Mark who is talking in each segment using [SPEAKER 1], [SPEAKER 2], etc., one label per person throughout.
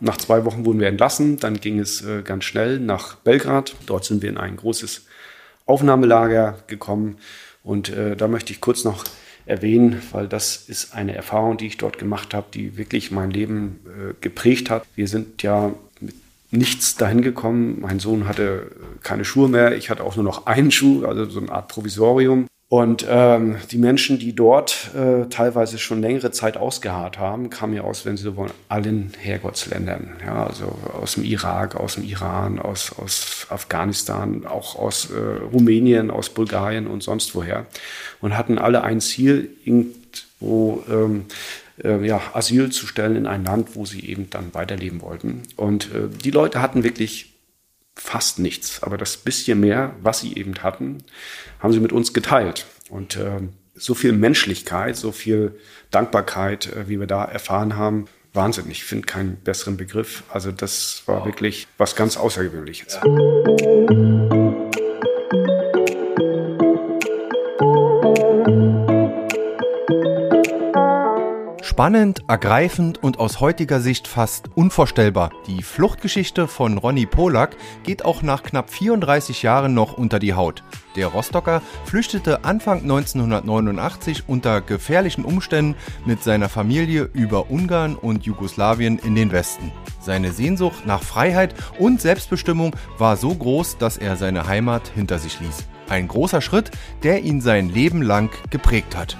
[SPEAKER 1] nach zwei Wochen wurden wir entlassen. Dann ging es äh, ganz schnell nach Belgrad. Dort sind wir in ein großes Aufnahmelager gekommen. Und äh, da möchte ich kurz noch erwähnen, weil das ist eine Erfahrung, die ich dort gemacht habe, die wirklich mein Leben äh, geprägt hat. Wir sind ja mit nichts dahin gekommen. Mein Sohn hatte keine Schuhe mehr. Ich hatte auch nur noch einen Schuh, also so eine Art Provisorium. Und ähm, die Menschen, die dort äh, teilweise schon längere Zeit ausgeharrt haben, kamen ja aus, wenn Sie so wollen, allen Herrgottsländern. Ja, also aus dem Irak, aus dem Iran, aus, aus Afghanistan, auch aus äh, Rumänien, aus Bulgarien und sonst woher. Und hatten alle ein Ziel, irgendwo ähm, äh, ja, Asyl zu stellen in ein Land, wo sie eben dann weiterleben wollten. Und äh, die Leute hatten wirklich fast nichts. Aber das bisschen mehr, was sie eben hatten, haben sie mit uns geteilt. Und äh, so viel Menschlichkeit, so viel Dankbarkeit, äh, wie wir da erfahren haben, Wahnsinn. Ich finde keinen besseren Begriff. Also das war wirklich was ganz Außergewöhnliches. Ja.
[SPEAKER 2] Spannend, ergreifend und aus heutiger Sicht fast unvorstellbar. Die Fluchtgeschichte von Ronny Polak geht auch nach knapp 34 Jahren noch unter die Haut. Der Rostocker flüchtete Anfang 1989 unter gefährlichen Umständen mit seiner Familie über Ungarn und Jugoslawien in den Westen. Seine Sehnsucht nach Freiheit und Selbstbestimmung war so groß, dass er seine Heimat hinter sich ließ. Ein großer Schritt, der ihn sein Leben lang geprägt hat.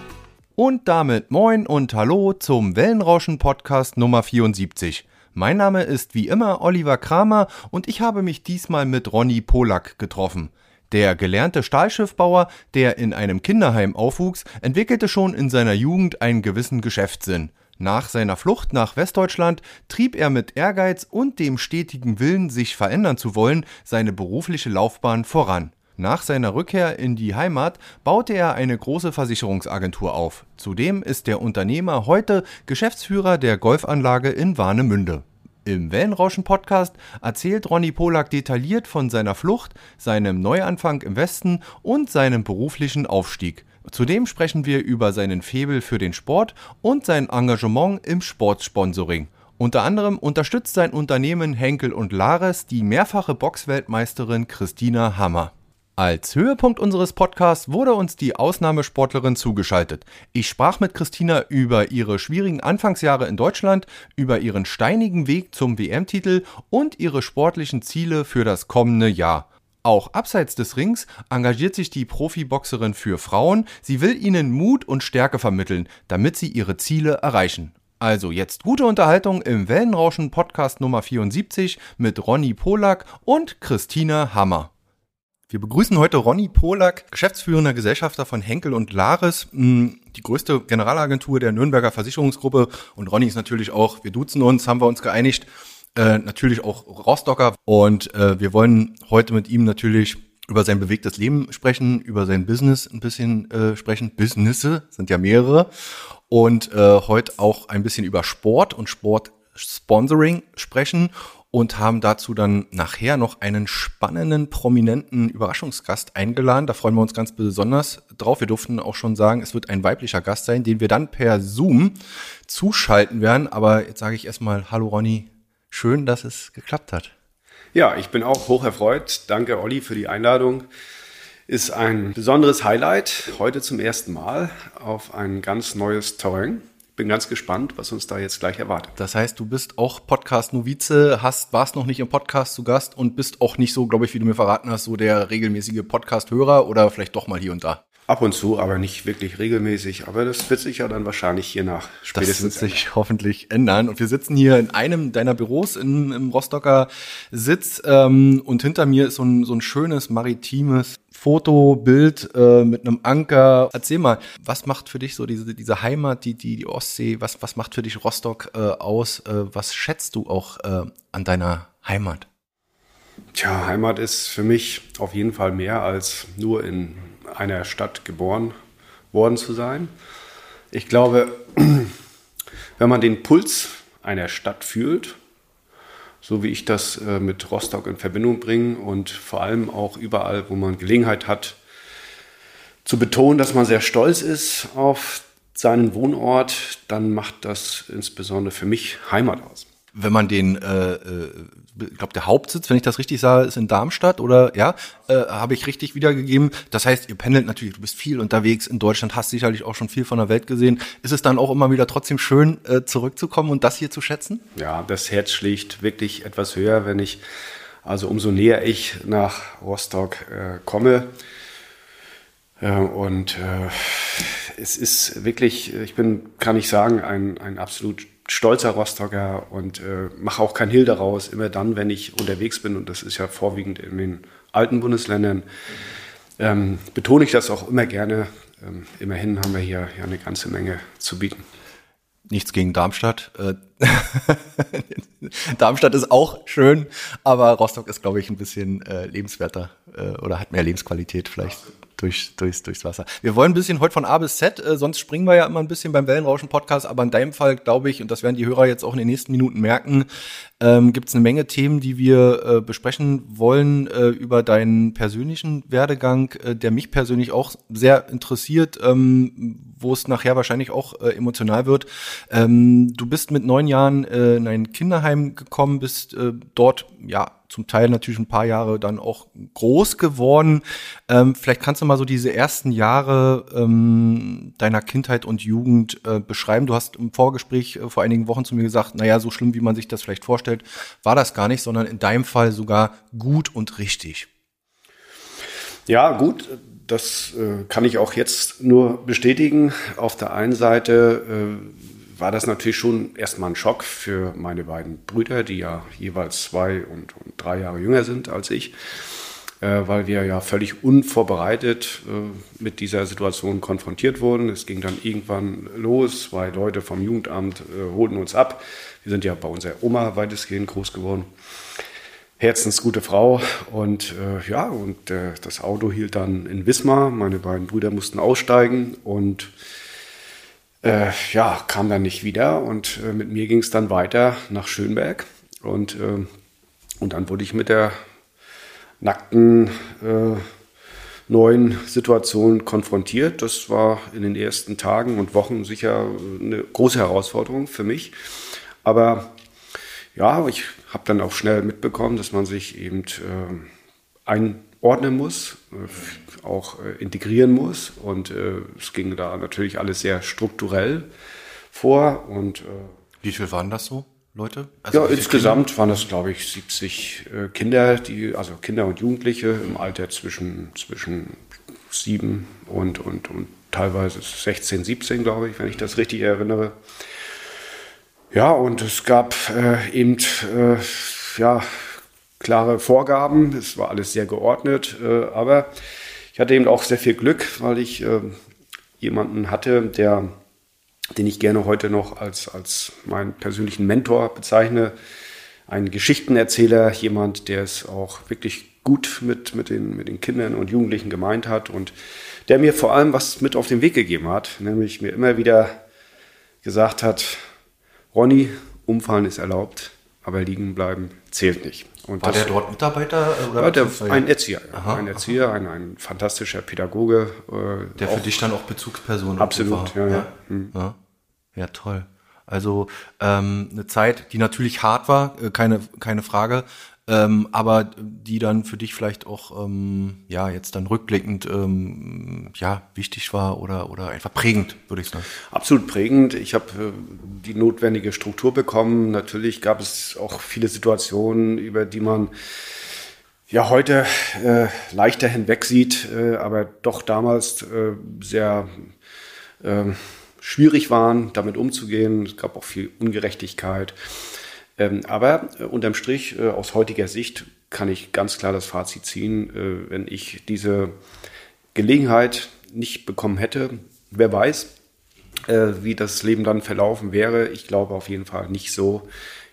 [SPEAKER 2] Und damit moin und hallo zum Wellenrauschen Podcast Nummer 74. Mein Name ist wie immer Oliver Kramer und ich habe mich diesmal mit Ronny Polak getroffen. Der gelernte Stahlschiffbauer, der in einem Kinderheim aufwuchs, entwickelte schon in seiner Jugend einen gewissen Geschäftssinn. Nach seiner Flucht nach Westdeutschland trieb er mit Ehrgeiz und dem stetigen Willen, sich verändern zu wollen, seine berufliche Laufbahn voran. Nach seiner Rückkehr in die Heimat baute er eine große Versicherungsagentur auf. Zudem ist der Unternehmer heute Geschäftsführer der Golfanlage in Warnemünde. Im Wellenrauschen-Podcast erzählt Ronny Polak detailliert von seiner Flucht, seinem Neuanfang im Westen und seinem beruflichen Aufstieg. Zudem sprechen wir über seinen Febel für den Sport und sein Engagement im Sportsponsoring. Unter anderem unterstützt sein Unternehmen Henkel und Lares die mehrfache Boxweltmeisterin Christina Hammer. Als Höhepunkt unseres Podcasts wurde uns die Ausnahmesportlerin zugeschaltet. Ich sprach mit Christina über ihre schwierigen Anfangsjahre in Deutschland, über ihren steinigen Weg zum WM-Titel und ihre sportlichen Ziele für das kommende Jahr. Auch abseits des Rings engagiert sich die Profiboxerin für Frauen. Sie will ihnen Mut und Stärke vermitteln, damit sie ihre Ziele erreichen. Also jetzt gute Unterhaltung im Wellenrauschen Podcast Nummer 74 mit Ronny Polak und Christina Hammer. Wir begrüßen heute Ronny Polak, geschäftsführender Gesellschafter von Henkel und Lares, hm, die größte Generalagentur der Nürnberger Versicherungsgruppe. Und Ronny ist natürlich auch, wir duzen uns, haben wir uns geeinigt, äh, natürlich auch Rostocker. Und äh, wir wollen heute mit ihm natürlich über sein bewegtes Leben sprechen, über sein Business ein bisschen äh, sprechen. Businesse sind ja mehrere. Und äh, heute auch ein bisschen über Sport und Sportsponsoring sprechen und haben dazu dann nachher noch einen spannenden, prominenten Überraschungsgast eingeladen. Da freuen wir uns ganz besonders drauf. Wir durften auch schon sagen, es wird ein weiblicher Gast sein, den wir dann per Zoom zuschalten werden. Aber jetzt sage ich erstmal Hallo Ronny, schön, dass es geklappt hat.
[SPEAKER 1] Ja, ich bin auch hoch erfreut. Danke Olli für die Einladung. Ist ein besonderes Highlight heute zum ersten Mal auf ein ganz neues Terrain bin ganz gespannt, was uns da jetzt gleich erwartet.
[SPEAKER 2] Das heißt, du bist auch Podcast-Novize, hast, warst noch nicht im Podcast zu Gast und bist auch nicht so, glaube ich, wie du mir verraten hast, so der regelmäßige Podcast-Hörer oder vielleicht doch mal hier und da.
[SPEAKER 1] Ab und zu, aber nicht wirklich regelmäßig. Aber das wird sich ja dann wahrscheinlich hier nach
[SPEAKER 2] spätestens. Das wird sich hoffentlich ändern. Und wir sitzen hier in einem deiner Büros in, im Rostocker Sitz. Ähm, und hinter mir ist so ein, so ein schönes maritimes Foto, Bild äh, mit einem Anker. Erzähl mal, was macht für dich so diese, diese Heimat, die, die, die Ostsee, was, was macht für dich Rostock äh, aus? Äh, was schätzt du auch äh, an deiner Heimat?
[SPEAKER 1] Tja, Heimat ist für mich auf jeden Fall mehr als nur in einer Stadt geboren worden zu sein. Ich glaube, wenn man den Puls einer Stadt fühlt, so wie ich das äh, mit Rostock in Verbindung bringe und vor allem auch überall, wo man Gelegenheit hat, zu betonen, dass man sehr stolz ist auf seinen Wohnort, dann macht das insbesondere für mich Heimat aus.
[SPEAKER 2] wenn man den, äh, äh, ich glaube, der Hauptsitz, wenn ich das richtig sage, ist in Darmstadt oder ja, äh, habe ich richtig wiedergegeben. Das heißt, ihr pendelt natürlich, du bist viel unterwegs in Deutschland, hast sicherlich auch schon viel von der Welt gesehen. Ist es dann auch immer wieder trotzdem schön, äh, zurückzukommen und das hier zu schätzen?
[SPEAKER 1] Ja, das Herz schlägt wirklich etwas höher, wenn ich, also umso näher ich nach Rostock äh, komme. Äh, und äh, es ist wirklich, ich bin, kann ich sagen, ein, ein absolut stolzer Rostocker und äh, mache auch kein Hehl daraus, immer dann, wenn ich unterwegs bin, und das ist ja vorwiegend in den alten Bundesländern, ähm, betone ich das auch immer gerne. Ähm, immerhin haben wir hier ja eine ganze Menge zu bieten.
[SPEAKER 2] Nichts gegen Darmstadt. Äh, Darmstadt ist auch schön, aber Rostock ist, glaube ich, ein bisschen äh, lebenswerter äh, oder hat mehr Lebensqualität vielleicht durch, durchs, durchs Wasser. Wir wollen ein bisschen heute von A bis Z, äh, sonst springen wir ja immer ein bisschen beim Wellenrauschen-Podcast, aber in deinem Fall glaube ich, und das werden die Hörer jetzt auch in den nächsten Minuten merken, ähm, gibt es eine Menge Themen, die wir äh, besprechen wollen äh, über deinen persönlichen Werdegang, äh, der mich persönlich auch sehr interessiert, ähm, wo es nachher wahrscheinlich auch äh, emotional wird. Ähm, du bist mit neun Jahren äh, in ein Kinderheim gekommen, bist äh, dort ja zum Teil natürlich ein paar Jahre dann auch groß geworden. Ähm, vielleicht kannst du mal so diese ersten Jahre ähm, deiner Kindheit und Jugend äh, beschreiben. Du hast im Vorgespräch äh, vor einigen Wochen zu mir gesagt, naja, so schlimm, wie man sich das vielleicht vorstellt, war das gar nicht, sondern in deinem Fall sogar gut und richtig.
[SPEAKER 1] Ja, gut, das äh, kann ich auch jetzt nur bestätigen. Auf der einen Seite äh, war das natürlich schon erstmal ein Schock für meine beiden Brüder, die ja jeweils zwei und, und drei Jahre jünger sind als ich, äh, weil wir ja völlig unvorbereitet äh, mit dieser Situation konfrontiert wurden. Es ging dann irgendwann los, zwei Leute vom Jugendamt äh, holten uns ab. Wir sind ja bei unserer Oma weitestgehend groß geworden. Herzensgute Frau und äh, ja, und äh, das Auto hielt dann in Wismar. Meine beiden Brüder mussten aussteigen und äh, ja, kam dann nicht wieder und äh, mit mir ging es dann weiter nach Schönberg und, äh, und dann wurde ich mit der nackten äh, neuen Situation konfrontiert. Das war in den ersten Tagen und Wochen sicher eine große Herausforderung für mich. Aber ja, ich habe dann auch schnell mitbekommen, dass man sich eben äh, ein ordnen muss, äh, auch äh, integrieren muss. Und äh, es ging da natürlich alles sehr strukturell vor. Und,
[SPEAKER 2] Wie viel waren das so? Leute?
[SPEAKER 1] Also ja, insgesamt Kinder? waren das, glaube ich, 70 äh, Kinder, die, also Kinder und Jugendliche im Alter zwischen, zwischen sieben und, und, und teilweise 16, 17, glaube ich, wenn ich das richtig erinnere. Ja, und es gab äh, eben, äh, ja, klare Vorgaben. Es war alles sehr geordnet, äh, aber ich hatte eben auch sehr viel Glück, weil ich äh, jemanden hatte, der, den ich gerne heute noch als, als meinen persönlichen Mentor bezeichne. Ein Geschichtenerzähler, jemand, der es auch wirklich gut mit, mit, den, mit den Kindern und Jugendlichen gemeint hat und der mir vor allem was mit auf den Weg gegeben hat, nämlich mir immer wieder gesagt hat, Ronny, umfallen ist erlaubt, aber liegen bleiben zählt nicht.
[SPEAKER 2] Und war der dort Mitarbeiter?
[SPEAKER 1] Äh, oder der, ein Erzieher, aha, ein Erzieher, ein, ein fantastischer Pädagoge.
[SPEAKER 2] Äh, der für dich dann auch Bezugsperson
[SPEAKER 1] Absolut,
[SPEAKER 2] war. Ja, ja. Hm. ja. Ja, toll. Also ähm, eine Zeit, die natürlich hart war, äh, keine, keine Frage, ähm, aber die dann für dich vielleicht auch ähm, ja jetzt dann rückblickend ähm, ja wichtig war oder oder einfach prägend würde ich sagen
[SPEAKER 1] absolut prägend. Ich habe äh, die notwendige Struktur bekommen. Natürlich gab es auch viele Situationen über die man ja heute äh, leichter hinweg sieht äh, aber doch damals äh, sehr ähm, schwierig waren damit umzugehen. Es gab auch viel Ungerechtigkeit aber äh, unterm Strich, äh, aus heutiger Sicht, kann ich ganz klar das Fazit ziehen, äh, wenn ich diese Gelegenheit nicht bekommen hätte, wer weiß, wie das Leben dann verlaufen wäre. Ich glaube auf jeden Fall nicht so,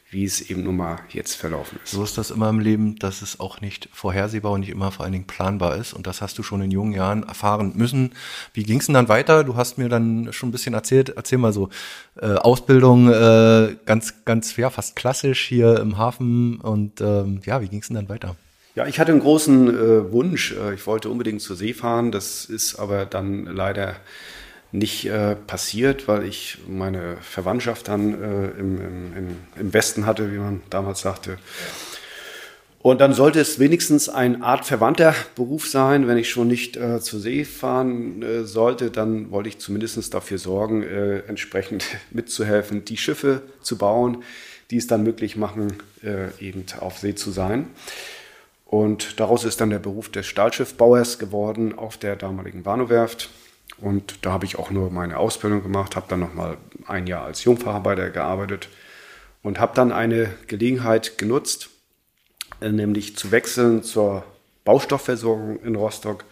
[SPEAKER 1] wie es eben nun mal jetzt verlaufen ist.
[SPEAKER 2] So ist das immer im Leben, dass es auch nicht vorhersehbar und nicht immer vor allen Dingen planbar ist. Und das hast du schon in jungen Jahren erfahren müssen. Wie ging es denn dann weiter? Du hast mir dann schon ein bisschen erzählt. Erzähl mal so, äh, Ausbildung äh, ganz, ganz, ja, fast klassisch hier im Hafen. Und ähm, ja, wie ging es denn dann weiter?
[SPEAKER 1] Ja, ich hatte einen großen äh, Wunsch. Äh, ich wollte unbedingt zur See fahren. Das ist aber dann leider nicht äh, passiert, weil ich meine Verwandtschaft dann äh, im, im, im, Westen hatte, wie man damals sagte. Und dann sollte es wenigstens ein Art verwandter Beruf sein. Wenn ich schon nicht äh, zur See fahren äh, sollte, dann wollte ich zumindest dafür sorgen, äh, entsprechend mitzuhelfen, die Schiffe zu bauen, die es dann möglich machen, äh, eben auf See zu sein. Und daraus ist dann der Beruf des Stahlschiffbauers geworden auf der damaligen Warnow-Werft. Und da habe ich auch nur meine Ausbildung gemacht, habe dann nochmal ein Jahr als Jungfacharbeiter gearbeitet und habe dann eine Gelegenheit genutzt, äh, nämlich zu wechseln zur Baustoffversorgung in Rostock,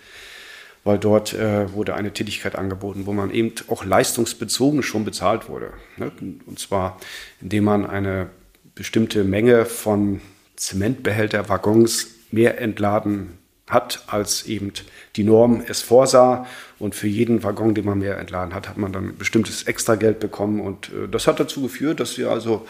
[SPEAKER 1] weil dort äh, wurde eine Tätigkeit angeboten, wo man eben auch leistungsbezogen schon bezahlt wurde. Ne? Und zwar, indem man eine bestimmte Menge von Zementbehälter, Waggons mehr entladen hat, als eben die Norm es vorsah. Und für jeden Waggon, den man mehr entladen hat, hat man dann bestimmtes Extrageld bekommen. Und äh, das hat dazu geführt, dass wir also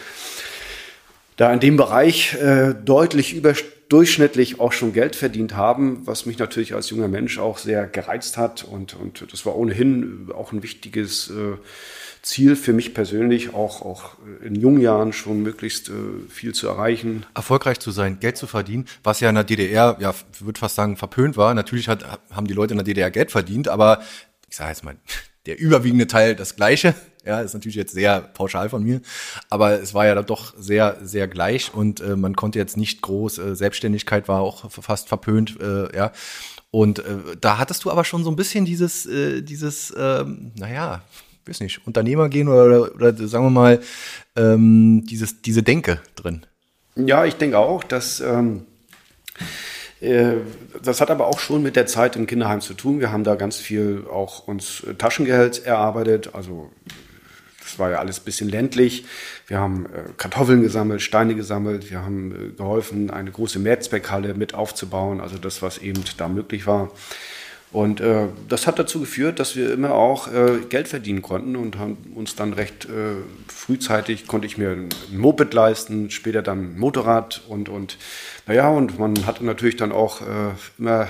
[SPEAKER 1] da in dem Bereich äh, deutlich überdurchschnittlich auch schon Geld verdient haben, was mich natürlich als junger Mensch auch sehr gereizt hat. Und, und das war ohnehin auch ein wichtiges äh, Ziel für mich persönlich, auch, auch in jungen Jahren schon möglichst äh, viel zu erreichen.
[SPEAKER 2] Erfolgreich zu sein, Geld zu verdienen, was ja in der DDR, ja, würde fast sagen, verpönt war. Natürlich hat, haben die Leute in der DDR Geld verdient, aber ich sage jetzt mal, der überwiegende Teil das Gleiche. Ja, ist natürlich jetzt sehr pauschal von mir, aber es war ja doch sehr, sehr gleich und äh, man konnte jetzt nicht groß, äh, Selbstständigkeit war auch fast verpönt, äh, ja. Und äh, da hattest du aber schon so ein bisschen dieses, äh, dieses, ähm, naja, weiß nicht, Unternehmer gehen oder, oder, oder sagen wir mal, ähm, dieses, diese Denke drin?
[SPEAKER 1] Ja, ich denke auch, dass ähm, äh, das hat aber auch schon mit der Zeit im Kinderheim zu tun. Wir haben da ganz viel auch uns Taschengeld erarbeitet. Also das war ja alles ein bisschen ländlich. Wir haben äh, Kartoffeln gesammelt, Steine gesammelt. Wir haben äh, geholfen, eine große Mehrzweckhalle mit aufzubauen. Also das, was eben da möglich war. Und äh, das hat dazu geführt, dass wir immer auch äh, Geld verdienen konnten und haben uns dann recht äh, frühzeitig konnte ich mir ein Moped leisten, später dann ein Motorrad und und naja und man hatte natürlich dann auch äh, immer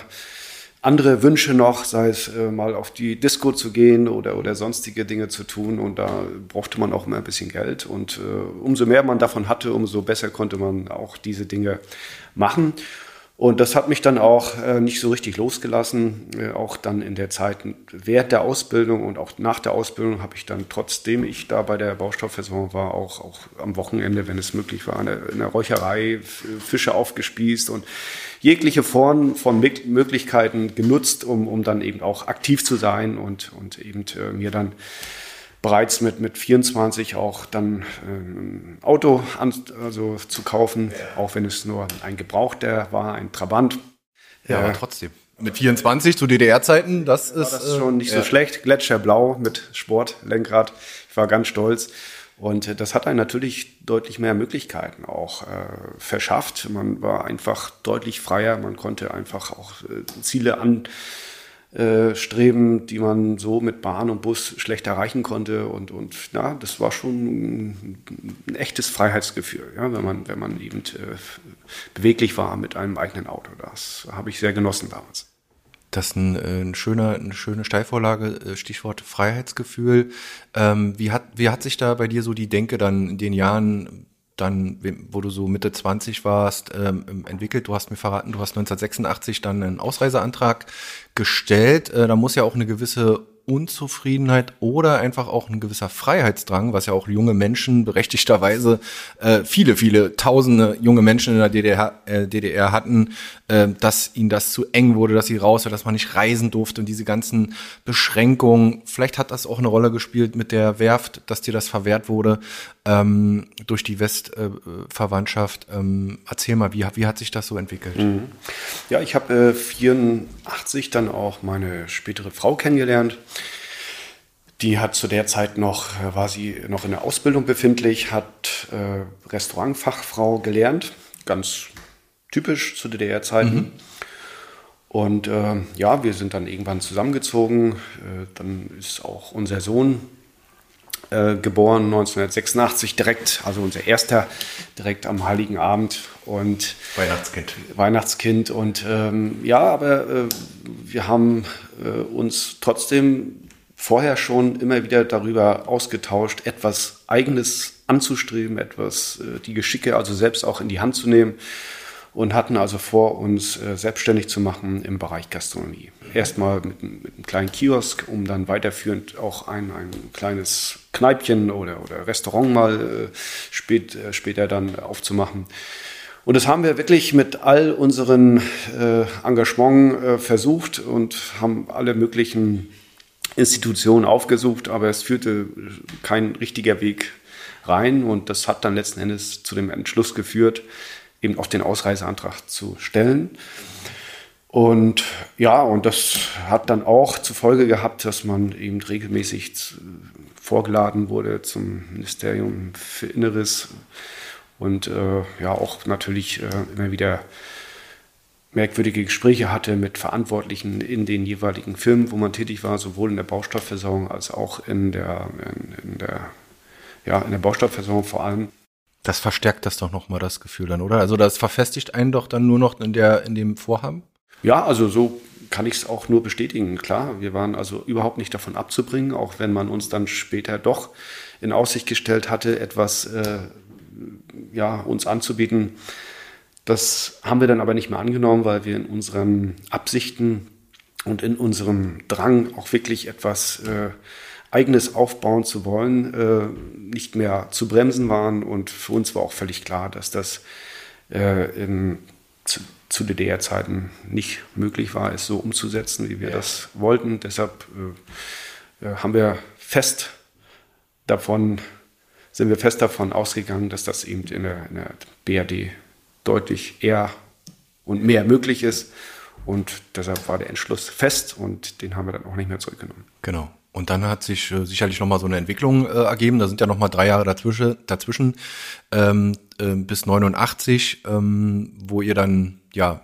[SPEAKER 1] andere Wünsche noch, sei es äh, mal auf die Disco zu gehen oder, oder sonstige Dinge zu tun. Und da brauchte man auch immer ein bisschen Geld. Und äh, umso mehr man davon hatte, umso besser konnte man auch diese Dinge machen. Und das hat mich dann auch äh, nicht so richtig losgelassen. Äh, auch dann in der Zeit während der Ausbildung und auch nach der Ausbildung habe ich dann, trotzdem ich da bei der Baustoffversorgung war, auch, auch am Wochenende, wenn es möglich war, in der Räucherei Fische aufgespießt und jegliche Form von Möglichkeiten genutzt, um, um dann eben auch aktiv zu sein und, und eben äh, mir dann bereits mit, mit 24 auch dann äh, ein Auto an, also zu kaufen, ja. auch wenn es nur ein gebrauchter war, ein Trabant.
[SPEAKER 2] Ja, äh, aber trotzdem. Mit 24 zu DDR-Zeiten, das ist.
[SPEAKER 1] Das ist schon nicht äh, so schlecht. Gletscherblau mit Sportlenkrad. Ich war ganz stolz. Und äh, das hat einen natürlich deutlich mehr Möglichkeiten auch äh, verschafft. Man war einfach deutlich freier. Man konnte einfach auch äh, Ziele an äh, streben, die man so mit Bahn und Bus schlecht erreichen konnte. Und, und ja, das war schon ein, echtes Freiheitsgefühl, ja, wenn, man, wenn man eben äh, beweglich war mit einem eigenen Auto. Das habe ich sehr genossen damals.
[SPEAKER 2] Das ist ein, äh, ein schöner, eine schöne Steilvorlage, äh, Stichwort Freiheitsgefühl. Ähm, wie, hat, wie hat sich da bei dir so die Denke dann in den Jahren dann, wo du so Mitte 20 warst, ähm, entwickelt. Du hast mir verraten, du hast 1986 dann einen Ausreiseantrag gestellt. Äh, da muss ja auch eine gewisse Unzufriedenheit oder einfach auch ein gewisser Freiheitsdrang, was ja auch junge Menschen berechtigterweise, äh, viele, viele tausende junge Menschen in der DDR, äh, DDR hatten, äh, dass ihnen das zu eng wurde, dass sie raus war, dass man nicht reisen durfte und diese ganzen Beschränkungen. Vielleicht hat das auch eine Rolle gespielt mit der Werft, dass dir das verwehrt wurde ähm, durch die Westverwandtschaft. ähm, erzähl mal, wie, wie hat sich das so entwickelt? Mhm.
[SPEAKER 1] Ja, ich habe äh, 84 dann auch meine spätere Frau kennengelernt. Die hat zu der Zeit noch, äh, war sie noch in der Ausbildung befindlich, hat äh, Restaurantfachfrau gelernt, ganz typisch zu DDR-Zeiten. Mhm. Und äh, ja, wir sind dann irgendwann zusammengezogen. Äh, dann ist auch unser Sohn äh, geboren 1986 direkt, also unser erster direkt am Heiligen Abend und
[SPEAKER 2] Weihnachtskind.
[SPEAKER 1] Weihnachtskind und ähm, ja, aber äh, wir haben äh, uns trotzdem vorher schon immer wieder darüber ausgetauscht, etwas Eigenes anzustreben, etwas äh, die Geschicke also selbst auch in die Hand zu nehmen und hatten also vor, uns äh, selbstständig zu machen im Bereich Gastronomie. Erstmal mit, mit, einem kleinen Kiosk, um dann weiterführend auch ein, ein kleines Kneipchen oder, oder Restaurant mal äh, spät, später dann aufzumachen. Und das haben wir wirklich mit all unseren Engagement versucht und haben alle möglichen Institutionen aufgesucht, aber es führte kein richtiger Weg rein und das hat dann letzten Endes zu dem Entschluss geführt, eben auch den Ausreiseantrag zu stellen. Und ja, und das hat dann auch zur Folge gehabt, dass man eben regelmäßig vorgeladen wurde zum Ministerium für Inneres und äh, ja auch natürlich äh, immer wieder merkwürdige Gespräche hatte mit Verantwortlichen in den jeweiligen Firmen, wo man tätig war, sowohl in der Baustoffversorgung als auch in der, in, in der, ja, in der Baustoffversorgung vor allem.
[SPEAKER 2] Das verstärkt das doch nochmal das Gefühl dann, oder? Also das verfestigt einen doch dann nur noch in, der, in dem Vorhaben?
[SPEAKER 1] Ja, also so kann ich es auch nur bestätigen. Klar, wir waren also überhaupt nicht davon abzubringen, auch wenn man uns dann später doch in Aussicht gestellt hatte, etwas äh, ja, uns anzubieten. Das haben wir dann aber nicht mehr angenommen, weil wir in unseren Absichten und in unserem Drang auch wirklich etwas äh, eigenes aufbauen zu wollen, äh, nicht mehr zu bremsen waren. Und für uns war auch völlig klar, dass das äh, in, zu, zu DDR-Zeiten nicht möglich war, es so umzusetzen, wie wir ja. das wollten. Deshalb äh, äh, haben wir fest davon, sind wir fest davon ausgegangen, dass das eben in der, in der BRD deutlich eher und mehr möglich ist. Und deshalb war der Entschluss fest und den haben wir dann auch nicht mehr zurückgenommen.
[SPEAKER 2] Genau. Und dann hat sich äh, sicherlich nochmal so eine Entwicklung äh, ergeben. Da sind ja nochmal drei Jahre dazwischen, dazwischen ähm, äh, bis 89, ähm, wo ihr dann ja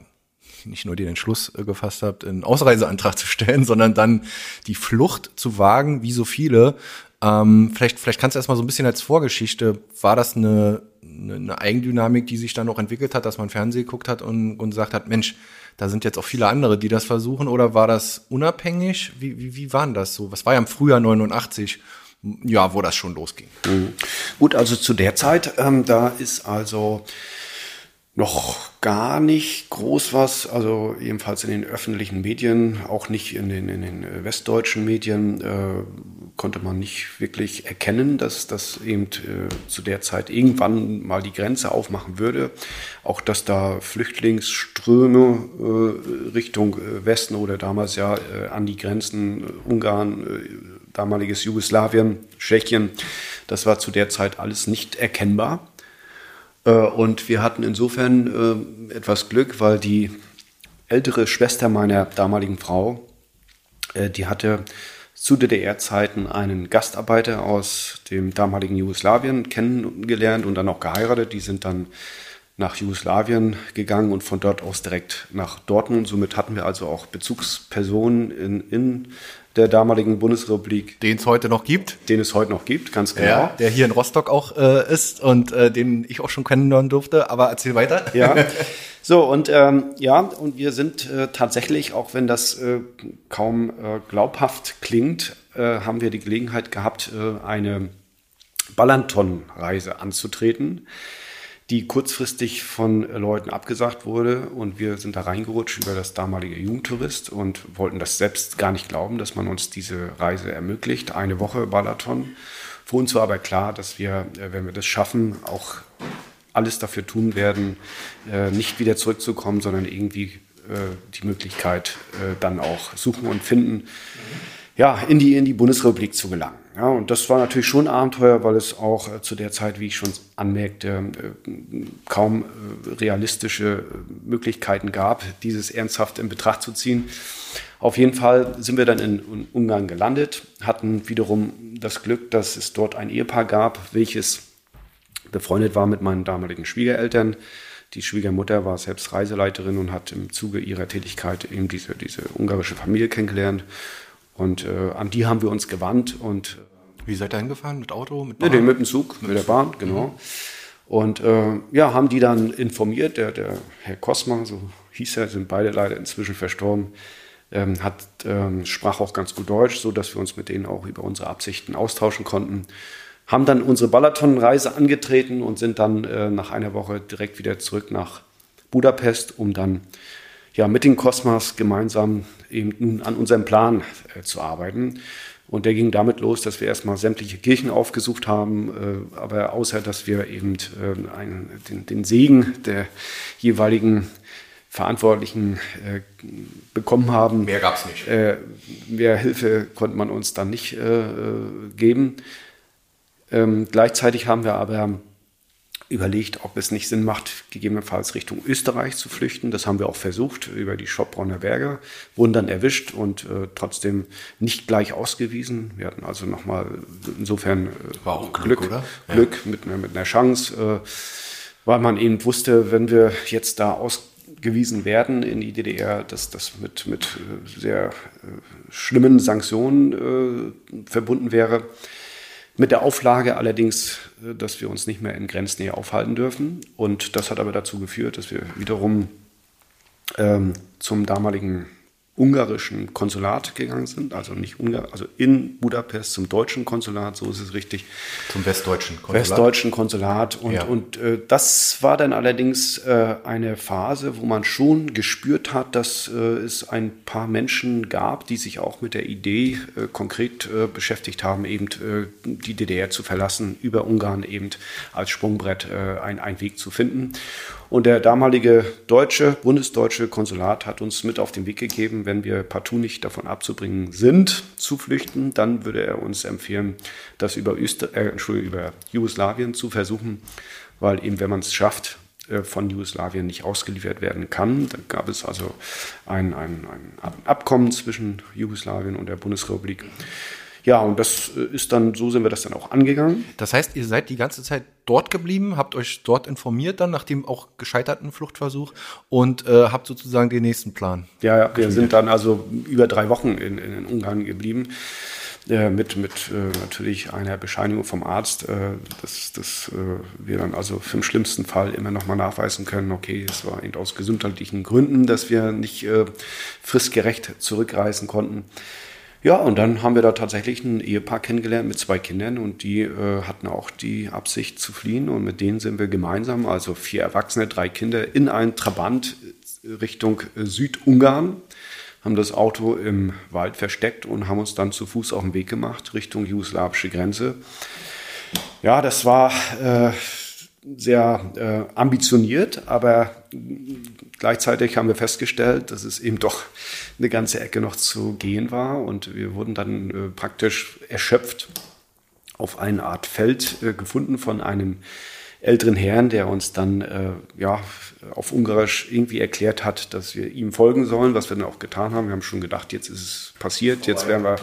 [SPEAKER 2] nicht nur den Entschluss äh, gefasst habt, einen Ausreiseantrag zu stellen, sondern dann die Flucht zu wagen, wie so viele. Ähm, vielleicht, vielleicht kannst du erstmal so ein bisschen als Vorgeschichte, war das eine, eine, eine Eigendynamik, die sich dann noch entwickelt hat, dass man Fernsehen geguckt hat und, und gesagt hat, Mensch, da sind jetzt auch viele andere, die das versuchen, oder war das unabhängig? Wie, wie, wie waren das so? Was war ja im Frühjahr 89? Ja, wo das schon losging.
[SPEAKER 1] Mhm. Gut, also zu der Zeit, ähm, da ist also noch gar nicht groß was, also jedenfalls in den öffentlichen Medien, auch nicht in den, in den äh, westdeutschen Medien, äh, konnte man nicht wirklich erkennen, dass das eben äh, zu der Zeit irgendwann mal die Grenze aufmachen würde. Auch dass da Flüchtlingsströme äh, Richtung äh, Westen oder damals ja äh, an die Grenzen Ungarn, damaliges Jugoslawien, Tschechien, das war zu der Zeit alles nicht erkennbar. Äh, und wir hatten insofern äh, etwas Glück, weil die ältere Schwester meiner damaligen Frau, äh, die hatte zu DDR-Zeiten einen Gastarbeiter aus dem damaligen Jugoslawien kennengelernt und dann auch geheiratet. Die sind dann nach Jugoslawien gegangen und von dort aus direkt nach Dortmund. Somit hatten wir also auch Bezugspersonen in, in der damaligen Bundesrepublik.
[SPEAKER 2] Den es heute noch gibt.
[SPEAKER 1] Den es heute noch gibt, ganz genau.
[SPEAKER 2] Ja, der hier in Rostock auch äh, ist und äh, den ich auch schon kennenlernen durfte. Aber erzähl weiter.
[SPEAKER 1] Ja. So, und ähm, ja, und wir sind äh, tatsächlich, auch wenn das äh, kaum äh, glaubhaft klingt, äh, haben wir die Gelegenheit gehabt, eine Ballanton-Reise anzutreten die kurzfristig von Leuten abgesagt wurde. Und wir sind da reingerutscht über das damalige Jugendtourist und wollten das selbst gar nicht glauben, dass man uns diese Reise ermöglicht. Eine Woche Balaton. Für uns war aber klar, dass wir, äh, wenn wir das schaffen, auch alles dafür tun werden, äh, nicht wieder zurückzukommen, sondern irgendwie äh, die Möglichkeit dann auch suchen und finden, ja, in die, in die Bundesrepublik zu gelangen. Ja, und das war natürlich schon ein Abenteuer, weil es auch äh, zu der Zeit, wie ich schon anmerkte, äh, kaum äh, realistische äh, Möglichkeiten gab, dieses ernsthaft in Betracht zu ziehen. Auf jeden Fall sind wir dann in, Ungarn gelandet, hatten wiederum das Glück, dass es dort ein Ehepaar gab, welches befreundet war mit meinen damaligen Schwiegereltern. Die Schwiegermutter war selbst Reiseleiterin und hat im Zuge ihrer Tätigkeit eben diese, diese ungarische Familie kennengelernt. Und äh, an die haben wir uns gewandt und
[SPEAKER 2] äh, wie seid ihr hingefahren? Mit Auto?
[SPEAKER 1] Mit Bahn? Nee, mit dem Zug, mit der Bahn, genau. Mhm. Und äh, ja, haben die dann informiert, der, der Herr Kosma, so hieß er, sind beide leider inzwischen verstorben, ähm, hat, ähm, sprach auch ganz gut Deutsch, so dass wir uns mit denen auch über unsere Absichten austauschen konnten. Haben dann unsere Balaton-Reise angetreten und sind dann äh, nach einer Woche direkt wieder zurück nach Budapest, um dann ja, mit den Kosmas gemeinsam eben nun an unserem Plan äh, zu arbeiten. Und der ging damit los, dass wir erstmal sämtliche Kirchen aufgesucht haben, äh, aber außer dass wir eben äh, einen, den, den, Segen der jeweiligen Verantwortlichen äh, bekommen haben.
[SPEAKER 2] Mehr gab es nicht.
[SPEAKER 1] Äh, mehr Hilfe konnte man uns dann nicht äh, geben. Ähm, gleichzeitig haben wir aber überlegt, ob es nicht Sinn macht, gegebenenfalls Richtung Österreich zu flüchten. Das haben wir auch versucht über die Schopbronner Berge, wurden dann erwischt und äh, trotzdem nicht gleich ausgewiesen. Wir hatten also nochmal insofern äh,
[SPEAKER 2] Glück,
[SPEAKER 1] Glück, oder? Glück ja. mit, mit einer Chance, äh, weil man eben wusste, wenn wir jetzt da ausgewiesen werden in die DDR, dass das mit, mit äh, sehr äh, schlimmen Sanktionen äh, verbunden wäre. Mit der Auflage allerdings, äh, dass wir uns nicht mehr in Grenznähe aufhalten dürfen. Und das hat aber dazu geführt, dass wir wiederum ähm, zum damaligen ungarischen Konsulat gegangen sind, also nicht Ungar, also in Budapest zum deutschen Konsulat, so ist es richtig.
[SPEAKER 2] Zum westdeutschen
[SPEAKER 1] Konsulat. Westdeutschen Konsulat. Und, ja. und äh, das war dann allerdings äh, eine Phase, wo man schon gespürt hat, dass äh, es ein paar Menschen gab, die sich auch mit der Idee äh, konkret äh, beschäftigt haben, eben äh, die DDR zu verlassen, über Ungarn eben als Sprungbrett ein, einen Weg zu finden. Und der damalige deutsche, bundesdeutsche Konsulat hat uns mit auf den Weg gegeben, wenn wir partout nicht davon abzubringen sind, zu flüchten, dann würde er uns empfehlen, das über, Öster äh, über Jugoslawien zu versuchen, weil eben, wenn man es schafft, äh, von Jugoslawien nicht ausgeliefert werden kann. Da gab es also ein, ein, ein Abkommen zwischen Jugoslawien und der Bundesrepublik. Ja, und das äh, ist dann, so sind wir das dann auch angegangen.
[SPEAKER 2] Das heißt, ihr seid die ganze Zeit dort geblieben, habt euch dort informiert dann nach dem auch gescheiterten Fluchtversuch und äh, habt sozusagen den nächsten Plan.
[SPEAKER 1] Ja, ja wir sind dann also über drei Wochen in, in Ungarn geblieben. Äh, mit mit äh, natürlich einer Bescheinigung vom Arzt, äh, dass, dass äh, wir dann also für den schlimmsten Fall immer noch mal nachweisen können, okay, es war eben aus gesundheitlichen Gründen, dass wir nicht äh, fristgerecht zurückreisen konnten. Ja, und dann haben wir da tatsächlich ein Ehepaar kennengelernt mit zwei Kindern und die äh, hatten auch die Absicht zu fliehen und mit denen sind wir gemeinsam, also vier Erwachsene, drei Kinder, in einen Trabant Richtung äh, Südungarn, haben das Auto im Wald versteckt und haben uns dann zu Fuß auf den Weg gemacht Richtung jugoslawische Grenze. Ja, das war äh, sehr äh, ambitioniert, aber gleichzeitig haben wir festgestellt, dass es eben doch eine ganze Ecke noch zu gehen war und wir wurden dann äh, praktisch erschöpft auf eine Art Feld äh, gefunden von einem älteren Herrn, der uns dann äh, ja auf Ungarisch irgendwie erklärt hat, dass wir ihm folgen sollen, was wir dann auch getan haben. Wir haben schon gedacht, jetzt ist es passiert, jetzt werden wir,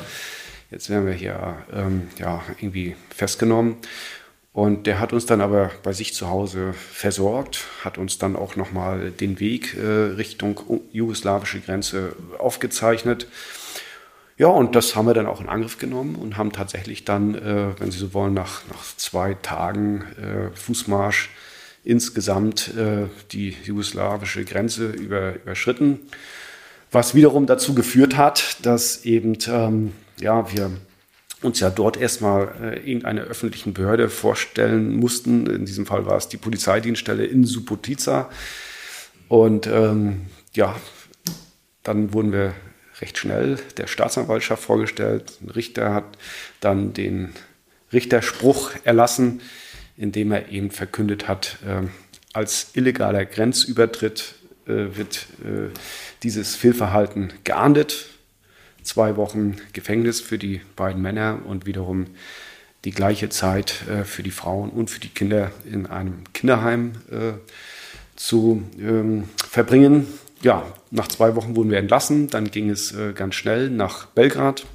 [SPEAKER 1] jetzt werden wir hier ähm, ja irgendwie festgenommen. Und der hat uns dann aber bei sich zu Hause versorgt, hat uns dann auch nochmal den Weg äh, Richtung jugoslawische Grenze aufgezeichnet. Ja, und das haben wir dann auch in Angriff genommen und haben tatsächlich dann, äh, wenn Sie so wollen, nach, nach zwei Tagen äh, Fußmarsch insgesamt äh, die jugoslawische Grenze über, überschritten. Was wiederum dazu geführt hat, dass eben ähm, ja, wir uns ja dort erstmal äh, irgendeine öffentlichen Behörde vorstellen mussten. In diesem Fall war es die Polizeidienststelle in Subotica. Und ähm, ja, dann wurden wir recht schnell der Staatsanwaltschaft vorgestellt. Ein Richter hat dann den Richterspruch erlassen, indem er eben verkündet hat, äh, als illegaler Grenzübertritt äh, wird äh, dieses Fehlverhalten geahndet zwei Wochen Gefängnis für die beiden Männer und wiederum die gleiche Zeit äh, für die Frauen und für die Kinder in einem Kinderheim äh, zu ähm, verbringen. Ja, nach zwei Wochen wurden wir entlassen. Dann ging es äh, ganz schnell nach Belgrad.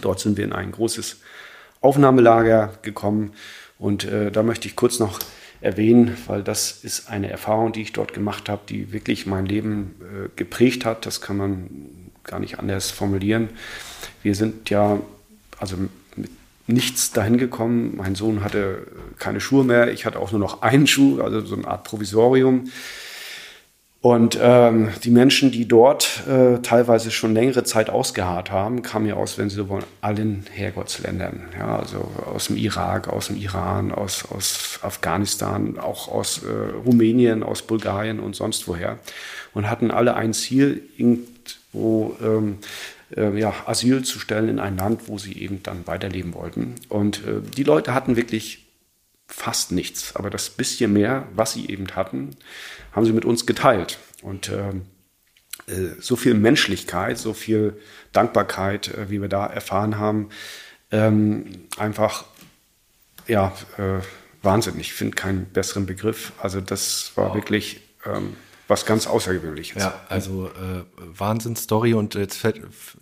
[SPEAKER 1] Dort sind wir in ein großes Aufnahmelager gekommen. Und äh, da möchte ich kurz noch erwähnen, weil das ist eine Erfahrung, die ich dort gemacht habe, die wirklich mein Leben äh, geprägt hat. Das kann man gar nicht anders formulieren. Wir sind ja also mit nichts dahin gekommen. Mein Sohn hatte keine Schuhe mehr. Ich hatte auch nur noch einen Schuh, also so eine Art Provisorium. Und ähm, die Menschen, die dort äh, teilweise schon längere Zeit ausgeharrt haben, kamen ja aus, wenn Sie so wollen, allen Herrgottsländern. Ja, also aus dem Irak, aus dem Iran, aus, aus Afghanistan, auch aus äh, Rumänien, aus Bulgarien und sonst woher. Und hatten alle ein Ziel, irgendwo ähm, äh, ja, Asyl zu stellen in ein Land, wo sie eben dann weiterleben wollten. Und äh, die Leute hatten wirklich fast nichts, aber das bisschen mehr, was sie eben hatten, haben sie mit uns geteilt. Und ähm, äh, so viel Menschlichkeit, so viel Dankbarkeit, äh, wie wir da erfahren haben, ähm, einfach, ja, äh, Wahnsinn. Ich finde keinen besseren Begriff. Also das war wow. wirklich ähm, was ganz Außergewöhnliches.
[SPEAKER 2] Ja, also äh, Wahnsinnsstory und jetzt fällt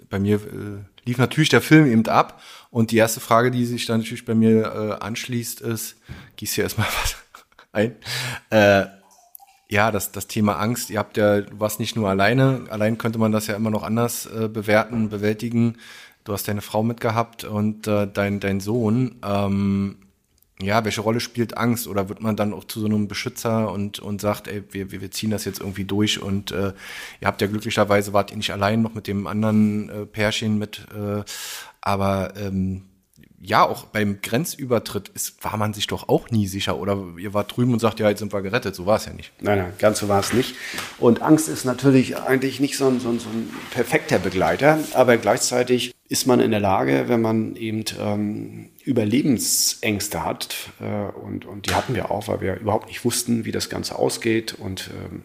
[SPEAKER 2] bei mir äh, lief natürlich der Film eben ab und die erste Frage, die sich dann natürlich bei mir äh, anschließt, ist, gieß hier erstmal was ein. Äh, ja, das, das Thema Angst, ihr habt ja, du warst nicht nur alleine, allein könnte man das ja immer noch anders äh, bewerten, bewältigen. Du hast deine Frau mitgehabt und äh, dein, dein Sohn. Ähm, ja, welche Rolle spielt Angst? Oder wird man dann auch zu so einem Beschützer und, und sagt, ey, wir, wir ziehen das jetzt irgendwie durch und äh, ihr habt ja glücklicherweise, wart ihr nicht allein noch mit dem anderen äh, Pärchen mit, äh, aber ähm, ja, auch beim Grenzübertritt ist, war man sich doch auch nie sicher. Oder ihr wart drüben und sagt, ja, jetzt sind wir gerettet. So war es ja nicht.
[SPEAKER 1] Nein, nein, ganz so war es nicht. Und Angst ist natürlich eigentlich nicht so ein, so, ein, so ein perfekter Begleiter, aber gleichzeitig ist man in der Lage, wenn man eben ähm, Überlebensängste hat, äh, und, und die hatten wir auch, weil wir überhaupt nicht wussten, wie das Ganze ausgeht und ähm,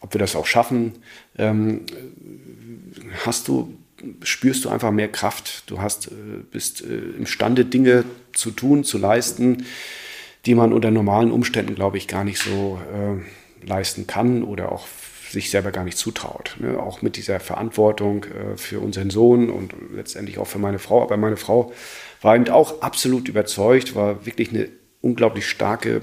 [SPEAKER 1] ob wir das auch schaffen, ähm, hast du spürst du einfach mehr Kraft. Du hast, äh, bist äh, imstande, Dinge zu tun, zu leisten, die man unter normalen Umständen, glaube ich, gar nicht so äh, leisten kann oder auch sich selber gar nicht zutraut. Ne? Auch mit dieser Verantwortung äh, für unseren Sohn und letztendlich auch für meine Frau. Aber meine Frau war eben auch absolut überzeugt, war wirklich eine unglaublich starke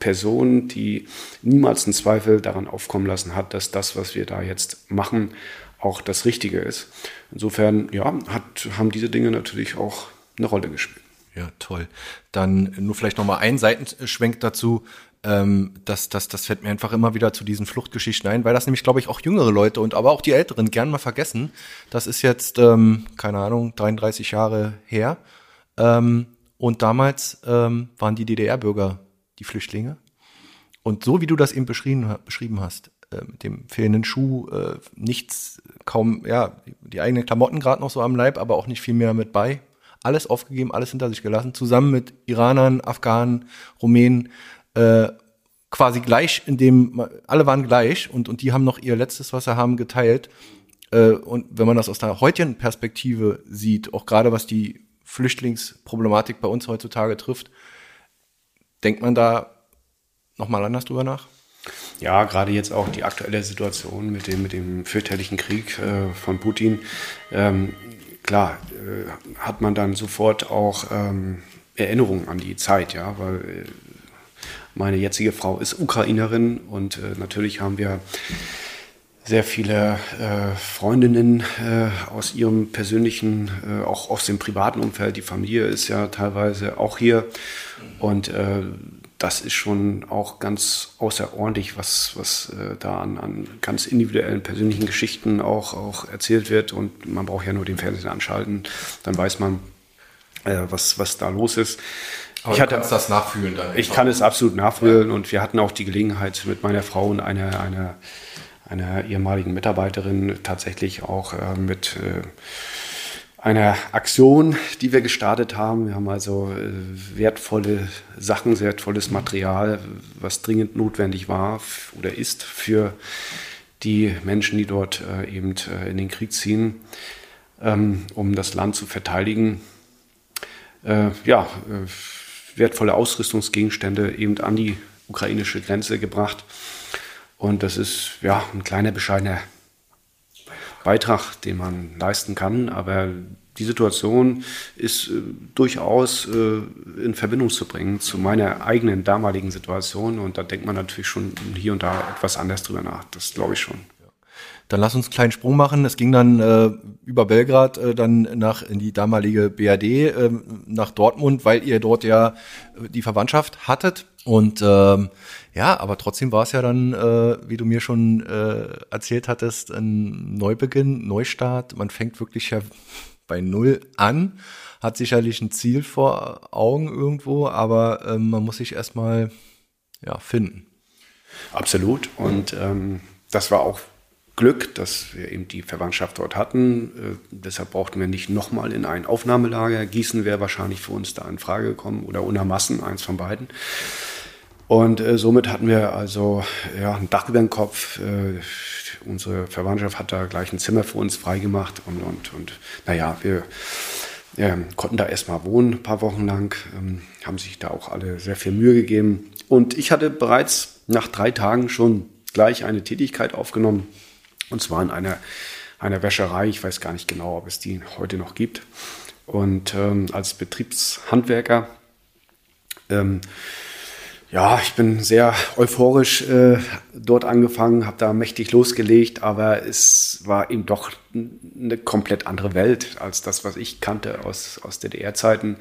[SPEAKER 1] Person, die niemals einen Zweifel daran aufkommen lassen hat, dass das, was wir da jetzt machen, auch das Richtige ist. Insofern, ja, hat, haben diese Dinge natürlich auch eine Rolle gespielt.
[SPEAKER 2] Ja, toll. Dann nur vielleicht nochmal ein Seitenschwenk dazu. Ähm, das, das, das fällt mir einfach immer wieder zu diesen Fluchtgeschichten ein, weil das nämlich, glaube ich, auch jüngere Leute und aber auch die Älteren gern mal vergessen. Das ist jetzt, ähm, keine Ahnung, 33 Jahre her. Ähm, und damals ähm, waren die DDR-Bürger die Flüchtlinge. Und so wie du das eben beschrieben, beschrieben hast, äh, mit dem fehlenden Schuh, äh, nichts, kaum, ja, die eigenen Klamotten gerade noch so am Leib, aber auch nicht viel mehr mit bei. Alles aufgegeben, alles hinter sich gelassen, zusammen mit Iranern, Afghanen, Rumänen, äh, quasi gleich, in dem alle waren gleich und, und die haben noch ihr letztes, was sie haben, geteilt. Äh, und wenn man das aus der heutigen Perspektive sieht, auch gerade was die Flüchtlingsproblematik bei uns heutzutage trifft, denkt man da nochmal anders drüber nach?
[SPEAKER 1] Ja, gerade jetzt auch die aktuelle Situation mit dem, mit dem fürchterlichen Krieg äh, von Putin. Ähm, klar, äh, hat man dann sofort auch ähm, Erinnerungen an die Zeit, ja, weil äh, meine jetzige Frau ist Ukrainerin und äh, natürlich haben wir sehr viele äh, Freundinnen äh, aus ihrem persönlichen, äh, auch aus dem privaten Umfeld. Die Familie ist ja teilweise auch hier. Und äh, das ist schon auch ganz außerordentlich, was, was äh, da an, an ganz individuellen persönlichen Geschichten auch, auch erzählt wird. Und man braucht ja nur den Fernseher anschalten, dann weiß man, äh, was, was da los ist.
[SPEAKER 2] Aber ich hatte, das nachfühlen dann.
[SPEAKER 1] Ich kann es absolut nachfühlen ja. und wir hatten auch die Gelegenheit mit meiner Frau und einer, einer, einer ehemaligen Mitarbeiterin tatsächlich auch äh, mit äh, einer Aktion, die wir gestartet haben. Wir haben also äh, wertvolle Sachen, wertvolles Material, was dringend notwendig war oder ist für die Menschen, die dort äh, eben äh, in den Krieg ziehen, ähm, um das Land zu verteidigen. Ja, wertvolle Ausrüstungsgegenstände eben an die ukrainische Grenze gebracht. Und das ist ja ein kleiner bescheidener Beitrag, den man leisten kann. Aber die Situation ist äh, durchaus äh, in Verbindung zu bringen zu meiner eigenen damaligen Situation. Und da denkt man natürlich schon hier und da etwas anders drüber nach. Das glaube ich schon.
[SPEAKER 2] Dann lass uns einen kleinen Sprung machen. Es ging dann äh, über Belgrad äh, dann nach in die damalige BRD äh, nach Dortmund, weil ihr dort ja die Verwandtschaft hattet. Und ähm, ja, aber trotzdem war es ja dann, äh, wie du mir schon äh, erzählt hattest, ein Neubeginn, Neustart. Man fängt wirklich ja bei Null an, hat sicherlich ein Ziel vor Augen irgendwo, aber äh, man muss sich erstmal ja, finden.
[SPEAKER 1] Absolut. Und ähm, das war auch Glück, dass wir eben die Verwandtschaft dort hatten. Äh, deshalb brauchten wir nicht nochmal in ein Aufnahmelager. Gießen wäre wahrscheinlich für uns da in Frage gekommen oder Unermassen, eins von beiden. Und äh, somit hatten wir also ja, ein Dach über den Kopf. Äh, unsere Verwandtschaft hat da gleich ein Zimmer für uns freigemacht und, und, und naja, wir äh, konnten da erstmal wohnen, ein paar Wochen lang, ähm, haben sich da auch alle sehr viel Mühe gegeben. Und ich hatte bereits nach drei Tagen schon gleich eine Tätigkeit aufgenommen, und zwar in einer, einer Wäscherei. Ich weiß gar nicht genau, ob es die heute noch gibt. Und ähm, als Betriebshandwerker ähm, ja, ich bin sehr euphorisch äh, dort angefangen, habe da mächtig losgelegt, aber es war eben doch eine komplett andere Welt als das, was ich kannte aus, aus DDR-Zeiten.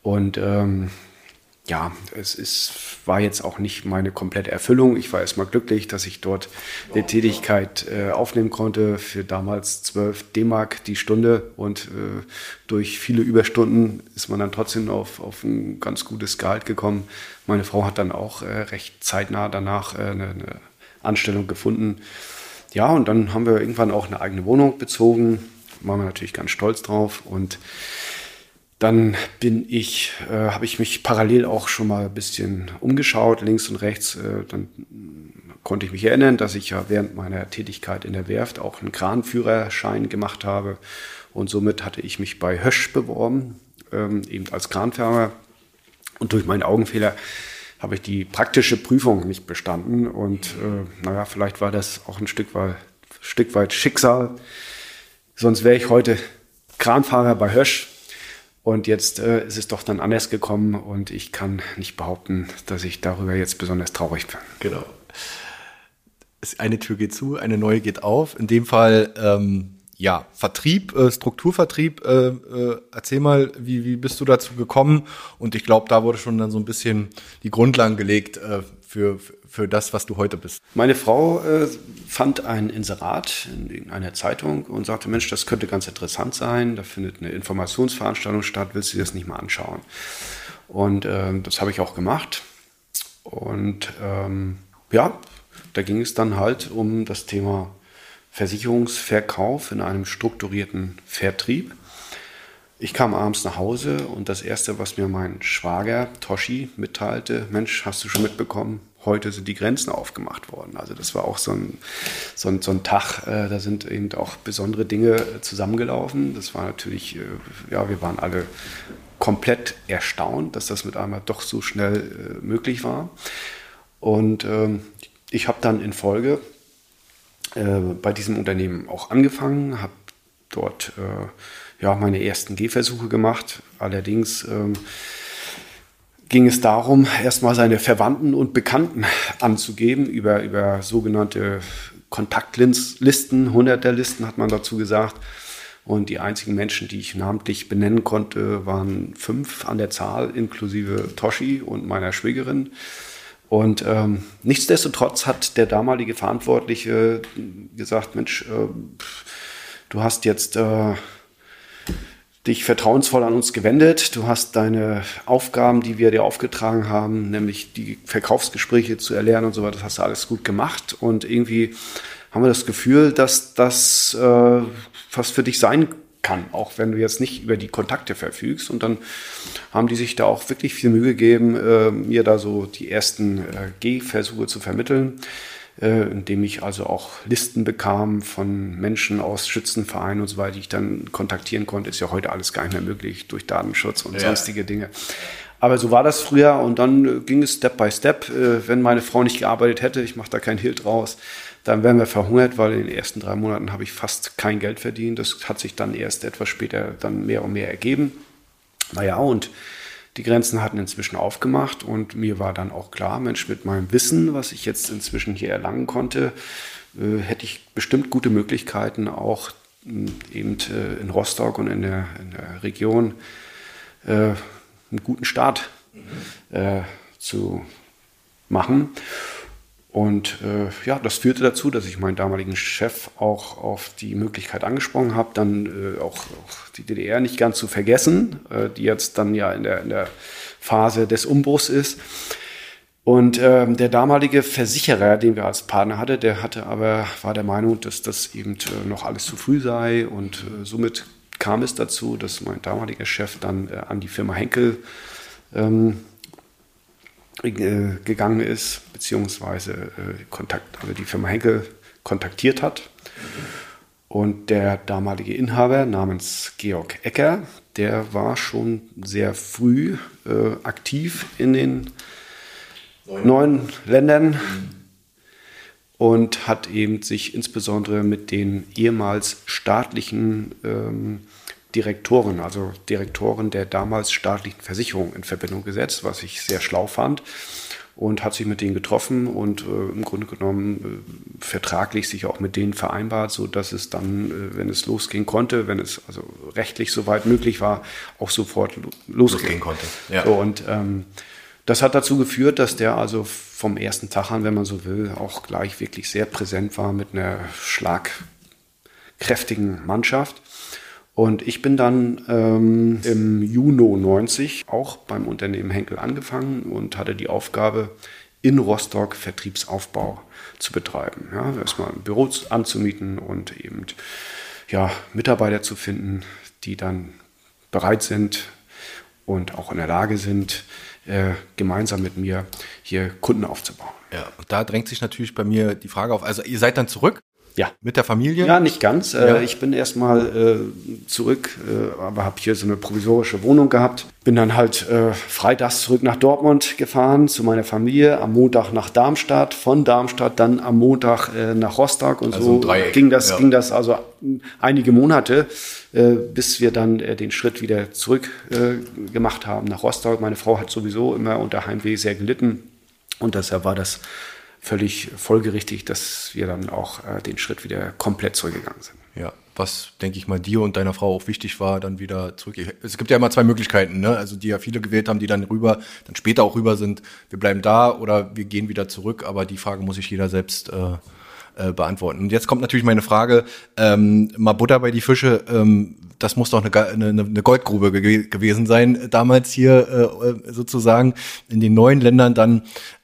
[SPEAKER 1] Und ähm, ja, es ist, war jetzt auch nicht meine komplette Erfüllung. Ich war erstmal glücklich, dass ich dort eine Tätigkeit äh, aufnehmen konnte für damals 12 D-Mark die Stunde und äh, durch viele Überstunden ist man dann trotzdem auf, auf ein ganz gutes Gehalt gekommen. Meine Frau hat dann auch äh, recht zeitnah danach äh, eine, eine Anstellung gefunden. Ja, und dann haben wir irgendwann auch eine eigene Wohnung bezogen. Waren wir natürlich ganz stolz drauf und dann bin ich, äh, habe ich mich parallel auch schon mal ein bisschen umgeschaut, links und rechts. Äh, dann konnte ich mich erinnern, dass ich ja während meiner Tätigkeit in der Werft auch einen Kranführerschein gemacht habe. Und somit hatte ich mich bei Hösch beworben, ähm, eben als Kranfahrer. Und durch meinen Augenfehler habe ich die praktische Prüfung nicht bestanden. Und äh, naja, vielleicht war das auch ein Stück weit, Stück weit Schicksal. Sonst wäre ich heute Kranfahrer bei Hösch und jetzt äh, ist es doch dann anders gekommen und ich kann nicht behaupten, dass ich darüber jetzt besonders traurig bin.
[SPEAKER 2] Genau. Eine Tür geht zu, eine neue geht auf. In dem Fall, ähm, ja, Vertrieb, äh, Strukturvertrieb. Äh, äh, erzähl mal, wie, wie bist du dazu gekommen? Und ich glaube, da wurde schon dann so ein bisschen die Grundlagen gelegt äh, für, für das, was du heute bist.
[SPEAKER 1] Meine Frau äh, fand ein Inserat in einer Zeitung und sagte, Mensch, das könnte ganz interessant sein. Da findet eine Informationsveranstaltung statt. Willst du dir das nicht mal anschauen? Und äh, das habe ich auch gemacht. Und ähm, ja, da ging es dann halt um das Thema Versicherungsverkauf in einem strukturierten Vertrieb. Ich kam abends nach Hause und das Erste, was mir mein Schwager Toshi mitteilte, Mensch, hast du schon mitbekommen, heute sind die Grenzen aufgemacht worden. Also das war auch so ein, so ein, so ein Tag, äh, da sind eben auch besondere Dinge äh, zusammengelaufen. Das war natürlich, äh, ja, wir waren alle komplett erstaunt, dass das mit einmal doch so schnell äh, möglich war. Und ähm, ich habe dann in Folge äh, bei diesem Unternehmen auch angefangen, habe dort äh, ja, meine ersten Gehversuche gemacht. Allerdings ähm, ging es darum, erstmal seine Verwandten und Bekannten anzugeben über, über sogenannte Kontaktlisten, Hunderterlisten hat man dazu gesagt. Und die einzigen Menschen, die ich namentlich benennen konnte, waren fünf an der Zahl, inklusive Toshi und meiner Schwägerin. Und ähm, nichtsdestotrotz hat der damalige Verantwortliche gesagt, Mensch, äh, du hast jetzt äh, dich vertrauensvoll an uns gewendet. Du hast deine Aufgaben, die wir dir aufgetragen haben, nämlich die Verkaufsgespräche zu erlernen und so weiter, das hast du alles gut gemacht. Und irgendwie haben wir das Gefühl, dass das äh, was für dich sein kann, auch wenn du jetzt nicht über die Kontakte verfügst. Und dann haben die sich da auch wirklich viel Mühe gegeben, äh, mir da so die ersten äh, Gehversuche zu vermitteln äh, indem ich also auch Listen bekam von Menschen aus Schützenvereinen und so weiter, die ich dann kontaktieren konnte. Ist ja heute alles gar nicht mehr möglich durch Datenschutz und ja. sonstige Dinge. Aber so war das früher und dann äh, ging es Step by Step. Äh, wenn meine Frau nicht gearbeitet hätte, ich mache da kein Hilt draus, dann wären wir verhungert, weil in den ersten drei Monaten habe ich fast kein Geld verdient. Das hat sich dann erst etwas später dann mehr und mehr ergeben. Naja, und die Grenzen hatten inzwischen aufgemacht und mir war dann auch klar, Mensch, mit meinem Wissen, was ich jetzt inzwischen hier erlangen konnte, äh, hätte ich bestimmt gute Möglichkeiten, auch eben in Rostock und in der, in der Region einen guten Start zu machen. Und äh, ja, das führte dazu, dass ich meinen damaligen Chef auch auf die Möglichkeit angesprochen habe, dann äh, auch, auch, die DDR nicht ganz zu vergessen, äh, die jetzt dann ja in der, in der Phase des Umbruchs ist. Und ähm, der damalige Versicherer, den wir als Partner hatte, der hatte aber war der Meinung, dass das eben äh, noch alles zu früh sei und äh, somit kam es dazu, dass mein damaliger Chef dann äh, an die Firma Henkel ähm, äh, gegangen ist, beziehungsweise Kontakt, also die Firma Henkel kontaktiert hat. Und der damalige Inhaber namens Georg Ecker, der war schon sehr früh äh, aktiv in den neuen, neuen Ländern und hat eben sich insbesondere mit den ehemals staatlichen ähm, Direktoren, also Direktoren der damals staatlichen Versicherung in Verbindung gesetzt, was ich sehr schlau fand und hat sich mit denen getroffen und äh, im Grunde genommen äh, vertraglich sich auch mit denen vereinbart, so dass es dann, äh, wenn es losgehen konnte, wenn es also rechtlich soweit möglich war, auch sofort lo losgehen konnte. Ja. So, und ähm, das hat dazu geführt, dass der also vom ersten Tag an, wenn man so will, auch gleich wirklich sehr präsent war mit einer schlagkräftigen Mannschaft. Und ich bin dann ähm, im Juni 90 auch beim Unternehmen Henkel angefangen und hatte die Aufgabe, in Rostock Vertriebsaufbau zu betreiben. Ja, erstmal ein Büro anzumieten und eben ja, Mitarbeiter zu finden, die dann bereit sind und auch in der Lage sind, äh, gemeinsam mit mir hier Kunden aufzubauen.
[SPEAKER 2] Ja, und da drängt sich natürlich bei mir die Frage auf, also ihr seid dann zurück
[SPEAKER 1] ja.
[SPEAKER 2] Mit der Familie?
[SPEAKER 1] Ja, nicht ganz. Äh, ja. Ich bin erstmal äh, zurück, äh, aber habe hier so eine provisorische Wohnung gehabt. Bin dann halt äh, freitags zurück nach Dortmund gefahren zu meiner Familie, am Montag nach Darmstadt, von Darmstadt dann am Montag äh, nach Rostock und also so ging das, ja. ging das also einige Monate, äh, bis wir dann äh, den Schritt wieder zurück gemacht haben nach Rostock. Meine Frau hat sowieso immer unter Heimweh sehr gelitten und deshalb war das völlig folgerichtig, dass wir dann auch äh, den Schritt wieder komplett zurückgegangen sind.
[SPEAKER 2] Ja, was, denke ich mal, dir und deiner Frau auch wichtig war, dann wieder zurück. Es gibt ja immer zwei Möglichkeiten, ne? Also die ja viele gewählt haben, die dann rüber, dann später auch rüber sind, wir bleiben da oder wir gehen wieder zurück, aber die Frage muss sich jeder selbst äh, äh, beantworten. Und jetzt kommt natürlich meine Frage, ähm, mal Butter bei die Fische, ähm, das muss doch eine, eine, eine Goldgrube ge gewesen sein, damals hier äh, äh sozusagen in den neuen Ländern dann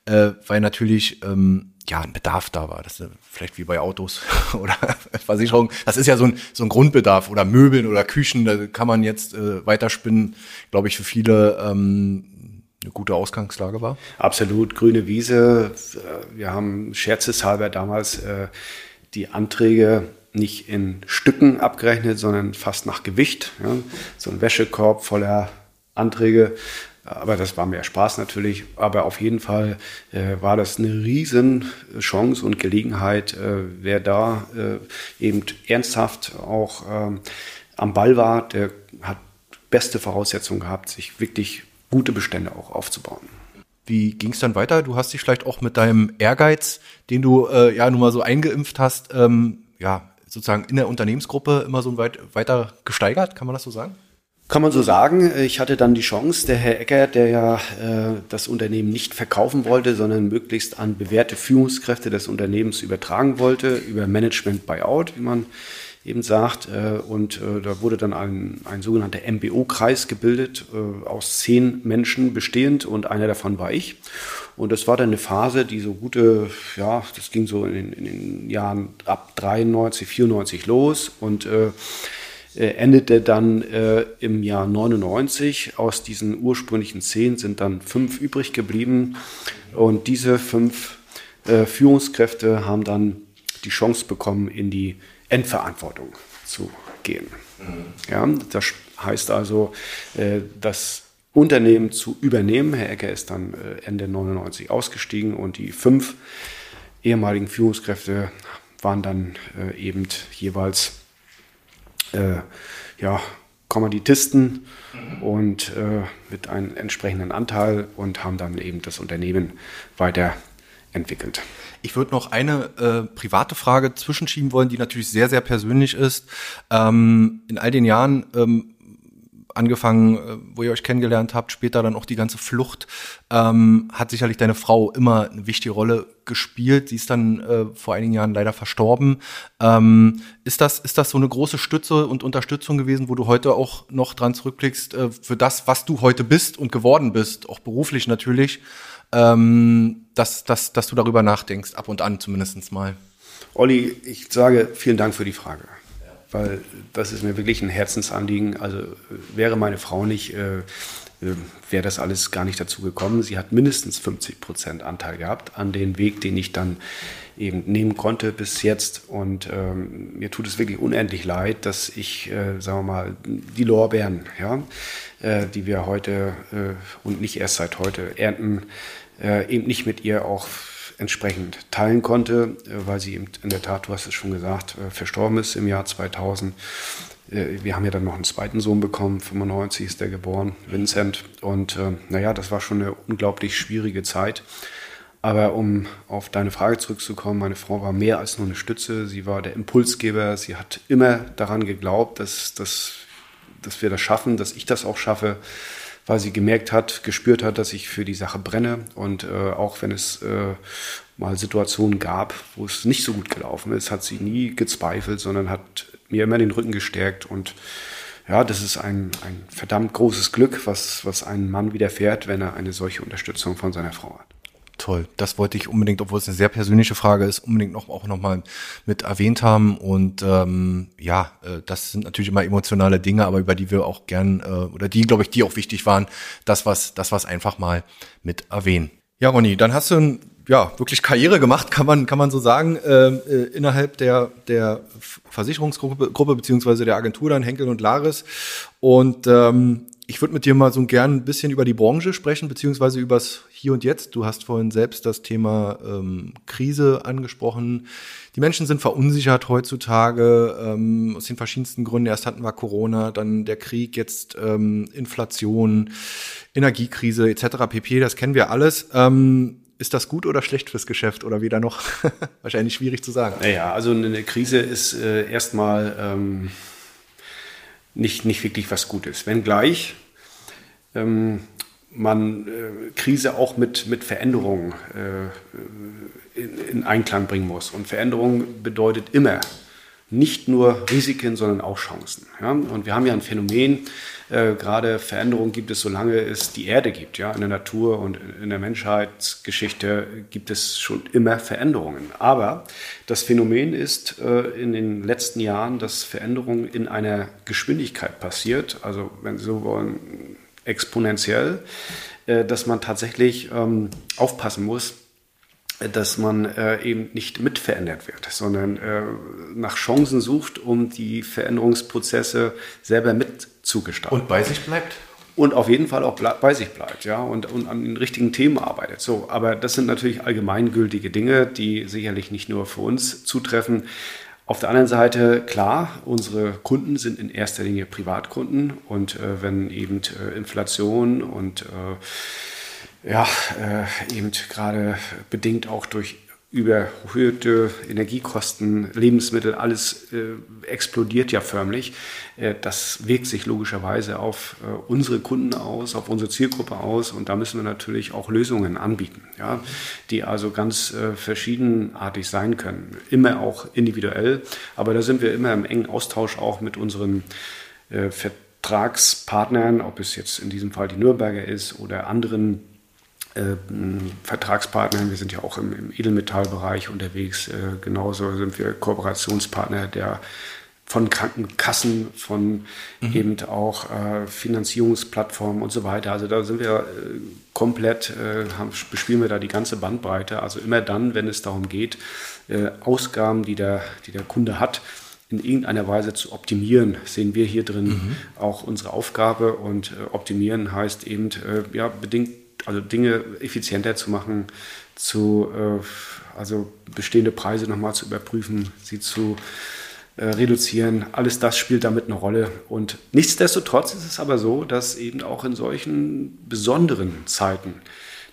[SPEAKER 2] äh, weil natürlich ähm, ja ein Bedarf da war. Das ist vielleicht wie bei Autos oder Versicherung. Das ist ja so ein, so ein Grundbedarf oder Möbeln oder Küchen. Da kann man jetzt äh, weiterspinnen, glaube ich, für viele ähm, eine gute Ausgangslage war.
[SPEAKER 1] Absolut, grüne Wiese. Wir haben scherzeshalber damals äh, die Anträge nicht in Stücken abgerechnet, sondern fast nach Gewicht. So ein Wäschekorb voller Anträge aber das war mehr Spaß natürlich. Aber auf jeden Fall äh, war das eine riesen Chance und Gelegenheit, äh, wer da äh, eben ernsthaft auch ähm, am Ball war, der hat beste Voraussetzungen gehabt, sich wirklich gute Bestände auch aufzubauen.
[SPEAKER 2] Wie ging es dann weiter? Du hast dich vielleicht auch mit deinem Ehrgeiz, den du äh, ja nun mal so eingeimpft hast, ähm, ja sozusagen in der Unternehmensgruppe immer so weit, weiter gesteigert, kann man das so sagen?
[SPEAKER 1] Kann man so sagen. Ich hatte dann die Chance, der Herr Ecker, der ja äh, das Unternehmen nicht verkaufen wollte, sondern möglichst an bewährte Führungskräfte des Unternehmens übertragen wollte, über Management Buyout, wie man eben sagt. Äh, und äh, da wurde dann ein, ein sogenannter MBO-Kreis gebildet, äh, aus zehn Menschen bestehend und einer davon war ich. Und das war dann eine Phase, die so gute, ja, das ging so in, in den Jahren ab 93, 94 los und äh, endete dann äh, im Jahr 99. Aus diesen ursprünglichen zehn sind dann fünf übrig geblieben. Und diese fünf äh, Führungskräfte haben dann die Chance bekommen, in die Endverantwortung zu gehen. Mhm. Ja, das heißt also, äh, das Unternehmen zu übernehmen. Herr Ecker ist dann äh, Ende 99 ausgestiegen und die fünf ehemaligen Führungskräfte waren dann äh, eben jeweils ja, Kommanditisten mhm. und äh, mit einem entsprechenden Anteil und haben dann eben das Unternehmen weiter entwickelt.
[SPEAKER 2] Ich würde noch eine äh, private Frage zwischenschieben wollen, die natürlich sehr, sehr persönlich ist. Ähm, in all den Jahren ähm, angefangen, äh, wo ihr euch kennengelernt habt, später dann auch die ganze Flucht, ähm, hat sicherlich deine Frau immer eine wichtige Rolle gespielt. Sie ist dann äh, vor einigen Jahren leider verstorben. Ähm, ist das ist das so eine große Stütze und Unterstützung gewesen, wo du heute auch noch dran zurückblickst äh, für das, was du heute bist und geworden bist, auch beruflich natürlich, ähm, dass, dass, dass du darüber nachdenkst, ab und an zumindest mal.
[SPEAKER 1] Olli, ich sage vielen Dank für die Frage weil das ist mir wirklich ein Herzensanliegen. Also wäre meine Frau nicht, äh, äh, wäre das alles gar nicht dazu gekommen. Sie hat mindestens 50 Prozent Anteil gehabt an den Weg, den ich dann eben nehmen konnte bis jetzt. Und ähm, mir tut es wirklich unendlich leid, dass ich, äh, sagen wir mal, die Lorbeeren, ja, äh, die wir heute äh, und nicht erst seit heute ernten, äh, eben nicht mit ihr auch entsprechend teilen konnte, äh, weil sie eben in der Tat, du hast es schon gesagt, äh, verstorben ist im Jahr 2000. Äh, wir haben ja dann noch einen zweiten Sohn bekommen, 95 ist der geboren, Vincent. Und äh, naja, das war schon eine unglaublich schwierige Zeit. Aber um auf deine Frage zurückzukommen, meine Frau war mehr als nur eine Stütze. Sie war der Impulsgeber. Sie hat immer daran geglaubt, dass, dass, dass wir das schaffen, dass ich das auch schaffe weil sie gemerkt hat, gespürt hat, dass ich für die Sache brenne. Und äh, auch wenn es äh, mal Situationen gab, wo es nicht so gut gelaufen ist, hat sie nie gezweifelt, sondern hat mir immer den Rücken gestärkt. Und ja, das ist ein, ein verdammt großes Glück, was, was einem Mann widerfährt, wenn er eine solche Unterstützung von seiner Frau hat.
[SPEAKER 2] Toll, das wollte ich unbedingt, obwohl es eine sehr persönliche Frage ist, unbedingt noch, auch nochmal mit erwähnt haben. Und ähm, ja, äh, das sind natürlich immer emotionale Dinge, aber über die wir auch gern, äh, oder die, glaube ich, die auch wichtig waren, das was, das was einfach mal mit erwähnen. Ja, Ronny, dann hast du ja wirklich Karriere gemacht, kann man, kann man so sagen, äh, äh, innerhalb der, der Versicherungsgruppe Gruppe, beziehungsweise der Agentur dann Henkel und Laris. Und ähm, ich würde mit dir mal so gern ein bisschen über die Branche sprechen, beziehungsweise übers Hier und Jetzt. Du hast vorhin selbst das Thema ähm, Krise angesprochen. Die Menschen sind verunsichert heutzutage ähm, aus den verschiedensten Gründen. Erst hatten wir Corona, dann der Krieg, jetzt ähm, Inflation, Energiekrise etc. pp. Das kennen wir alles. Ähm, ist das gut oder schlecht fürs Geschäft oder wieder noch? Wahrscheinlich schwierig zu sagen.
[SPEAKER 1] Naja, also eine Krise ist äh, erstmal ähm, nicht, nicht wirklich was Gutes. Wenngleich ähm, man äh, Krise auch mit, mit Veränderungen äh, in, in, Einklang bringen muss. Und Veränderung bedeutet immer nicht nur Risiken, sondern auch Chancen. Ja? Und wir haben ja ein Phänomen, äh, gerade Veränderungen gibt es, solange es die Erde gibt. Ja? In der Natur und in der Menschheitsgeschichte gibt es schon immer Veränderungen. Aber das Phänomen ist äh, in den letzten Jahren, dass Veränderungen in einer Geschwindigkeit passiert, also wenn Sie so wollen, exponentiell, äh, dass man tatsächlich ähm, aufpassen muss, dass man äh, eben nicht mitverändert wird, sondern äh, nach Chancen sucht, um die Veränderungsprozesse selber mitzugestalten.
[SPEAKER 2] Und bei sich bleibt.
[SPEAKER 1] Und auf jeden Fall auch bei sich bleibt, ja, und, und an den richtigen Themen arbeitet. So, aber das sind natürlich allgemeingültige Dinge, die sicherlich nicht nur für uns zutreffen. Auf der anderen Seite, klar, unsere Kunden sind in erster Linie Privatkunden und äh, wenn eben äh, Inflation und äh, ja, äh, eben gerade bedingt auch durch überhöhte Energiekosten, Lebensmittel, alles äh, explodiert ja förmlich. Äh, das wirkt sich logischerweise auf äh, unsere Kunden aus, auf unsere Zielgruppe aus und da müssen wir natürlich auch Lösungen anbieten, ja, die also ganz äh, verschiedenartig sein können, immer auch individuell, aber da sind wir immer im engen Austausch auch mit unseren äh, Vertragspartnern, ob es jetzt in diesem Fall die Nürnberger ist oder anderen Vertragspartnern. Wir sind ja auch im, im Edelmetallbereich unterwegs. Äh, genauso sind wir Kooperationspartner der von Krankenkassen, von mhm. eben auch äh, Finanzierungsplattformen und so weiter. Also da sind wir äh, komplett, äh, haben, bespielen wir da die ganze Bandbreite. Also immer dann, wenn es darum geht, äh, Ausgaben, die der, die der Kunde hat, in irgendeiner Weise zu optimieren, sehen wir hier drin mhm. auch unsere Aufgabe. Und äh, optimieren heißt eben äh, ja, bedingt also Dinge effizienter zu machen, zu, äh, also bestehende Preise nochmal zu überprüfen, sie zu äh, reduzieren. Alles das spielt damit eine Rolle. Und nichtsdestotrotz ist es aber so, dass eben auch in solchen besonderen Zeiten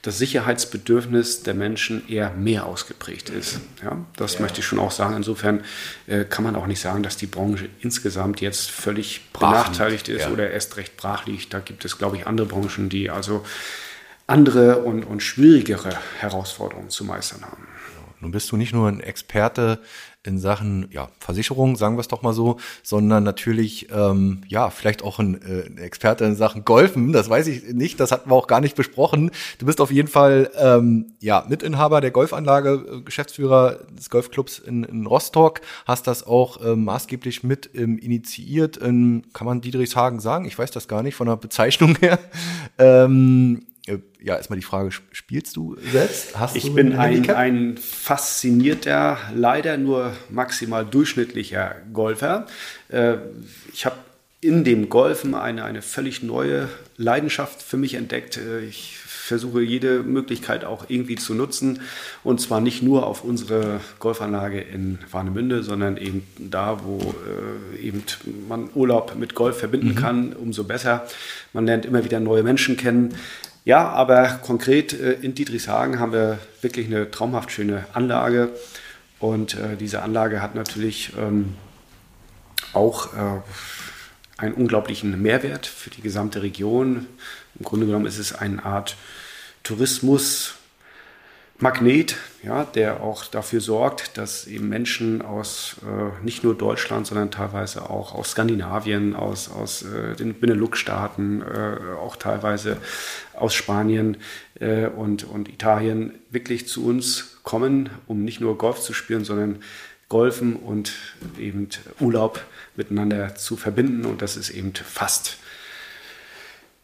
[SPEAKER 1] das Sicherheitsbedürfnis der Menschen eher mehr ausgeprägt ist. Ja, das ja. möchte ich schon auch sagen. Insofern äh, kann man auch nicht sagen, dass die Branche insgesamt jetzt völlig brach benachteiligt ist ja. oder erst recht brach liegt. Da gibt es, glaube ich, andere Branchen, die also andere und, und schwierigere Herausforderungen zu meistern haben.
[SPEAKER 2] Nun bist du nicht nur ein Experte in Sachen ja, Versicherung, sagen wir es doch mal so, sondern natürlich ähm, ja vielleicht auch ein, äh, ein Experte in Sachen Golfen. Das weiß ich nicht, das hatten wir auch gar nicht besprochen. Du bist auf jeden Fall ähm, ja Mitinhaber der Golfanlage, äh, Geschäftsführer des Golfclubs in, in Rostock, hast das auch äh, maßgeblich mit ähm, initiiert. In, kann man Diedrichshagen sagen? Ich weiß das gar nicht von der Bezeichnung her. Ähm, äh, ja, erstmal die Frage, spielst du selbst?
[SPEAKER 1] Hast ich du bin ein, ein faszinierter, leider nur maximal durchschnittlicher Golfer. Äh, ich habe in dem Golfen eine, eine völlig neue Leidenschaft für mich entdeckt. Äh, ich versuche jede Möglichkeit auch irgendwie zu nutzen. Und zwar nicht nur auf unsere Golfanlage in Warnemünde, sondern eben da, wo äh, eben man Urlaub mit Golf verbinden mhm. kann, umso besser. Man lernt immer wieder neue Menschen kennen. Ja, aber konkret äh, in Dietrichshagen haben wir wirklich eine traumhaft schöne Anlage. Und äh, diese Anlage hat natürlich ähm, auch äh, einen unglaublichen Mehrwert für die gesamte Region. Im Grunde genommen ist es eine Art Tourismus, Magnet, ja, der auch dafür sorgt, dass eben Menschen aus äh, nicht nur Deutschland, sondern teilweise auch aus Skandinavien, aus, aus äh, den Benelux-Staaten, äh, auch teilweise aus Spanien äh, und, und Italien wirklich zu uns kommen, um nicht nur Golf zu spielen, sondern Golfen und eben Urlaub miteinander zu verbinden. Und das ist eben fast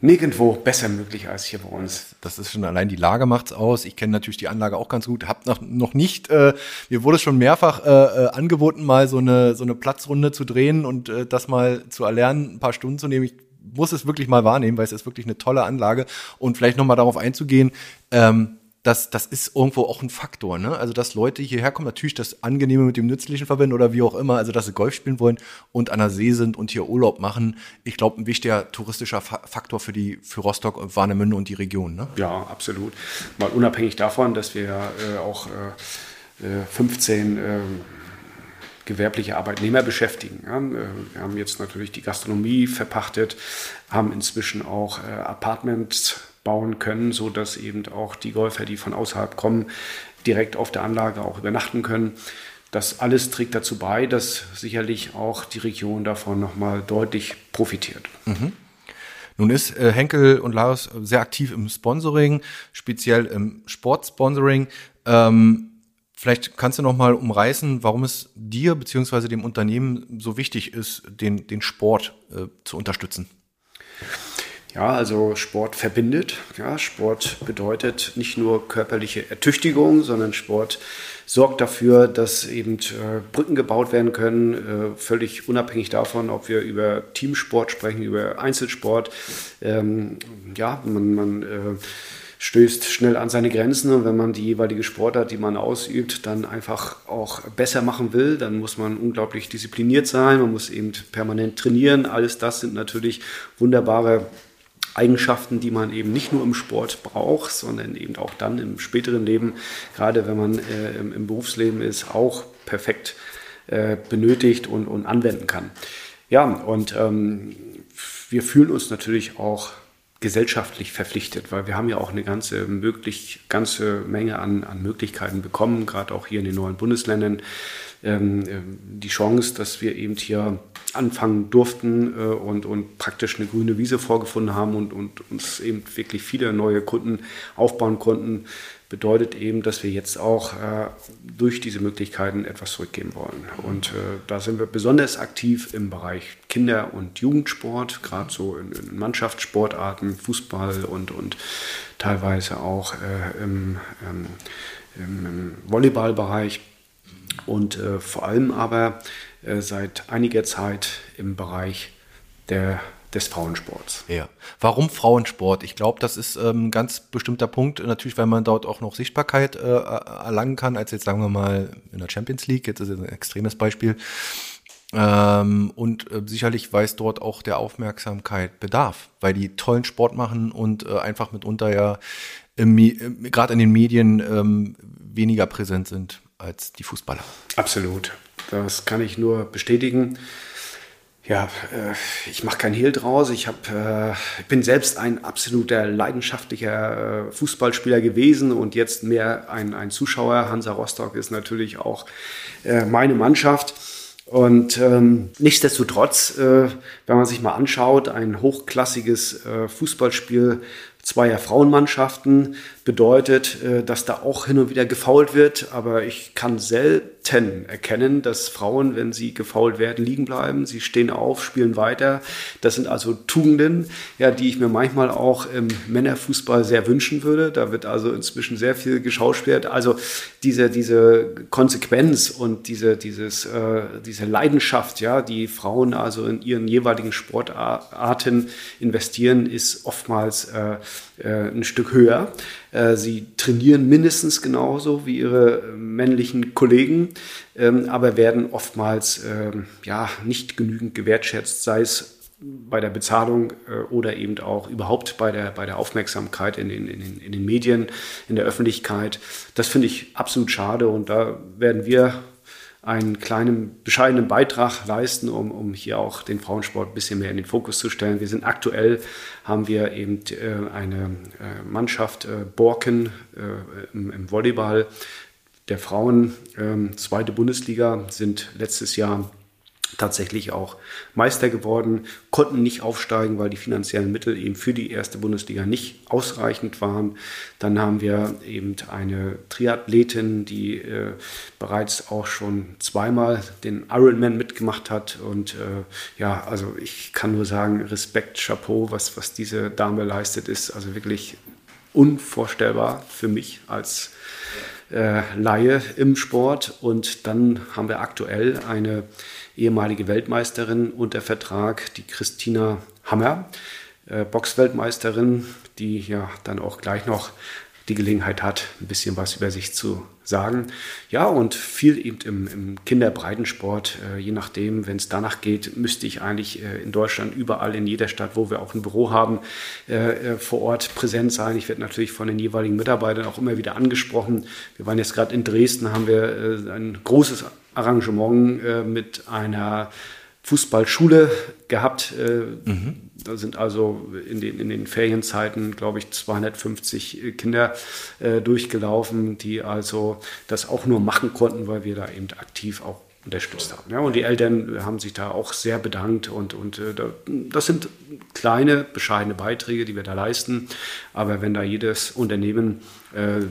[SPEAKER 1] nirgendwo besser möglich als hier bei uns.
[SPEAKER 2] Das ist schon allein die Lage macht's aus. Ich kenne natürlich die Anlage auch ganz gut. Hab noch, noch nicht, äh, mir wurde schon mehrfach äh, äh, angeboten, mal so eine so eine Platzrunde zu drehen und äh, das mal zu erlernen, ein paar Stunden zu nehmen. Ich muss es wirklich mal wahrnehmen, weil es ist wirklich eine tolle Anlage. Und vielleicht noch mal darauf einzugehen. Ähm, das, das ist irgendwo auch ein Faktor, ne? Also, dass Leute hierher kommen, natürlich das Angenehme mit dem Nützlichen verbinden oder wie auch immer, also dass sie Golf spielen wollen und an der See sind und hier Urlaub machen. Ich glaube, ein wichtiger touristischer Faktor für die, für Rostock, und Warnemünde und die Region, ne?
[SPEAKER 1] Ja, absolut. Mal unabhängig davon, dass wir äh, auch äh, 15 äh, gewerbliche Arbeitnehmer beschäftigen. Äh, wir haben jetzt natürlich die Gastronomie verpachtet, haben inzwischen auch äh, Apartments bauen können, so dass eben auch die Golfer, die von außerhalb kommen, direkt auf der Anlage auch übernachten können. Das alles trägt dazu bei, dass sicherlich auch die Region davon nochmal deutlich profitiert. Mhm.
[SPEAKER 2] Nun ist äh, Henkel und Laos sehr aktiv im Sponsoring, speziell im Sportsponsoring. Ähm, vielleicht kannst du noch mal umreißen, warum es dir bzw. dem Unternehmen so wichtig ist, den, den Sport äh, zu unterstützen.
[SPEAKER 1] Ja, also Sport verbindet. Ja, Sport bedeutet nicht nur körperliche Ertüchtigung, sondern Sport sorgt dafür, dass eben äh, Brücken gebaut werden können, äh, völlig unabhängig davon, ob wir über Teamsport sprechen, über Einzelsport. Ähm, ja, man, man äh, stößt schnell an seine Grenzen und wenn man die jeweilige Sportart, die man ausübt, dann einfach auch besser machen will, dann muss man unglaublich diszipliniert sein, man muss eben permanent trainieren. Alles das sind natürlich wunderbare Eigenschaften, die man eben nicht nur im Sport braucht, sondern eben auch dann im späteren Leben, gerade wenn man äh, im, Berufsleben ist, auch perfekt äh, benötigt und, und, anwenden kann. Ja, und ähm, wir fühlen uns natürlich auch gesellschaftlich verpflichtet, weil wir haben ja auch eine ganze, möglich, ganze Menge an, an Möglichkeiten bekommen, gerade auch hier in den neuen Bundesländern. Ähm, ähm, die Chance, dass wir eben hier anfangen durften äh, und, und praktisch eine grüne Wiese vorgefunden haben und, und uns eben wirklich viele neue Kunden aufbauen konnten, bedeutet eben, dass wir jetzt auch äh, durch diese Möglichkeiten etwas zurückgeben wollen. Und äh, da sind wir besonders aktiv im Bereich Kinder- und Jugendsport, gerade so in, in, Mannschaftssportarten, Fußball und, und teilweise auch äh, im, ähm, im, Volleyballbereich. Und äh, vor allem aber äh, seit einiger Zeit im Bereich der, des Frauensports.
[SPEAKER 2] Ja. Warum Frauensport? Ich glaube, das ist ein ähm, ganz bestimmter Punkt. Natürlich, weil man dort auch noch Sichtbarkeit äh, erlangen kann, als jetzt sagen wir mal in der Champions League. Jetzt ist ein extremes Beispiel. Ähm, und äh, sicherlich weiß dort auch der Aufmerksamkeit Bedarf, weil die tollen Sport machen und äh, einfach mitunter ja gerade in den Medien ähm, weniger präsent sind als die Fußballer.
[SPEAKER 1] Absolut. Das kann ich nur bestätigen. Ja, äh, ich mache kein Hehl draus. Ich, hab, äh, bin selbst ein absoluter leidenschaftlicher äh, Fußballspieler gewesen und jetzt mehr ein, ein Zuschauer. Hansa Rostock ist natürlich auch meine Mannschaft. Und ähm, nichtsdestotrotz, äh, wenn man sich mal anschaut, ein hochklassiges äh, Fußballspiel zweier Frauenmannschaften bedeutet, äh, dass da auch hin und wieder gefault wird. Aber ich kann selten erkennen, dass Frauen, wenn sie gefault werden, liegen bleiben. Sie stehen auf, spielen weiter. Das sind also Tugenden, ja, die ich mir manchmal auch im Männerfußball sehr wünschen würde. Da wird also inzwischen sehr viel geschauspielt. Also diese, diese Konsequenz und diese, dieses, äh, diese Leidenschaft, ja, die Frauen also in ihren jeweiligen Sportarten investieren, ist oftmals äh, äh, ein Stück höher. Äh, sie trainieren mindestens genauso wie ihre männlichen Kollegen, ähm, aber werden oftmals ähm, ja, nicht genügend gewertschätzt, sei es bei der Bezahlung äh, oder eben auch überhaupt bei der, bei der Aufmerksamkeit in den, in, den, in den Medien, in der Öffentlichkeit. Das finde ich absolut schade und da werden wir einen kleinen, bescheidenen Beitrag leisten, um, um hier auch den Frauensport ein bisschen mehr in den Fokus zu stellen. Wir sind aktuell, haben wir eben äh, eine äh, Mannschaft äh, Borken im, im, Volleyball der Frauen, ähm, zweite Bundesliga, sind letztes Jahr tatsächlich auch Meister geworden, konnten nicht aufsteigen, weil die finanziellen Mittel eben für die erste Bundesliga nicht ausreichend waren. Dann haben wir eben eine Triathletin, die äh, bereits auch schon zweimal den Ironman mitgemacht hat. Und äh, ja, also ich kann nur sagen, Respekt, Chapeau, was, was diese Dame leistet, ist also wirklich unvorstellbar für mich als äh, Laie im Sport. Und dann haben wir aktuell eine ehemalige Weltmeisterin unter Vertrag, die Christina Hammer, äh, Boxweltmeisterin, die ja dann auch gleich noch die Gelegenheit hat, ein bisschen was über sich zu sagen. Ja, und viel eben im, im Kinderbreitensport, äh, je nachdem, wenn es danach geht, müsste ich eigentlich äh, in Deutschland überall in jeder Stadt, wo wir auch ein Büro haben, äh, äh vor Ort präsent sein. Ich werde natürlich von den jeweiligen Mitarbeitern auch immer wieder angesprochen. Wir waren jetzt gerade in Dresden, haben wir äh, ein großes Arrangement äh, mit einer Fußballschule gehabt. Äh, mhm. Da sind also in den, in den Ferienzeiten, glaube ich, 250 äh, Kinder äh, durchgelaufen, die also das auch nur machen konnten, weil wir da eben aktiv auch unterstützt haben. Ja, und die Eltern haben sich da auch sehr bedankt und, und äh, das sind kleine, bescheidene Beiträge, die wir da leisten. Aber wenn da jedes Unternehmen äh,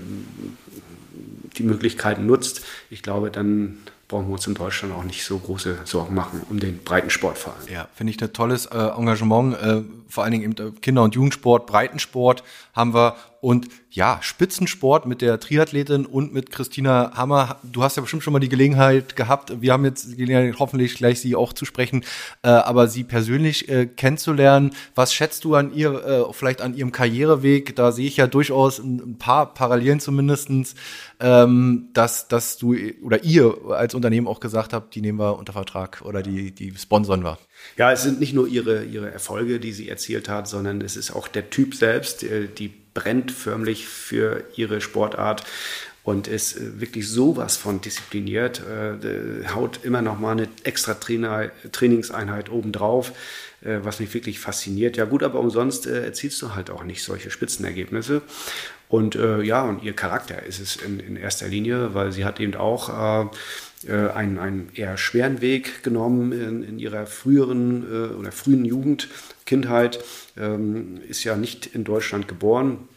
[SPEAKER 1] die Möglichkeiten nutzt, ich glaube, dann brauchen wir uns in Deutschland auch nicht so große Sorgen machen um den Breitensportverein.
[SPEAKER 2] Ja, finde ich ein tolles äh, Engagement. Äh, vor allen Dingen im Kinder- und Jugendsport, Breitensport haben wir und ja, Spitzensport mit der Triathletin und mit Christina Hammer. Du hast ja bestimmt schon mal die Gelegenheit gehabt. Wir haben jetzt die Gelegenheit, hoffentlich gleich sie auch zu sprechen, äh, aber sie persönlich äh, kennenzulernen. Was schätzt du an ihr, äh, vielleicht an ihrem Karriereweg? Da sehe ich ja durchaus ein, paar Parallelen zumindestens, ähm, dass, dass du oder ihr als Unternehmen auch gesagt habt, die nehmen wir unter Vertrag oder die, die sponsern wir.
[SPEAKER 1] Ja, es sind nicht nur ihre, ihre Erfolge, die sie erzielt hat, sondern es ist auch der Typ selbst, äh, die brennt förmlich für ihre Sportart und ist äh, wirklich sowas von diszipliniert, äh, haut immer noch mal eine extra Trainer, Trainingseinheit obendrauf, äh, was mich wirklich fasziniert. Ja gut, aber umsonst äh, erzielst du halt auch nicht solche Spitzenergebnisse. Und äh, ja, und ihr Charakter ist es in, in erster Linie, weil sie hat eben auch äh, einen, einen eher schweren Weg genommen in, in ihrer früheren äh, oder frühen Jugend, Kindheit, ähm, ist ja nicht in Deutschland geboren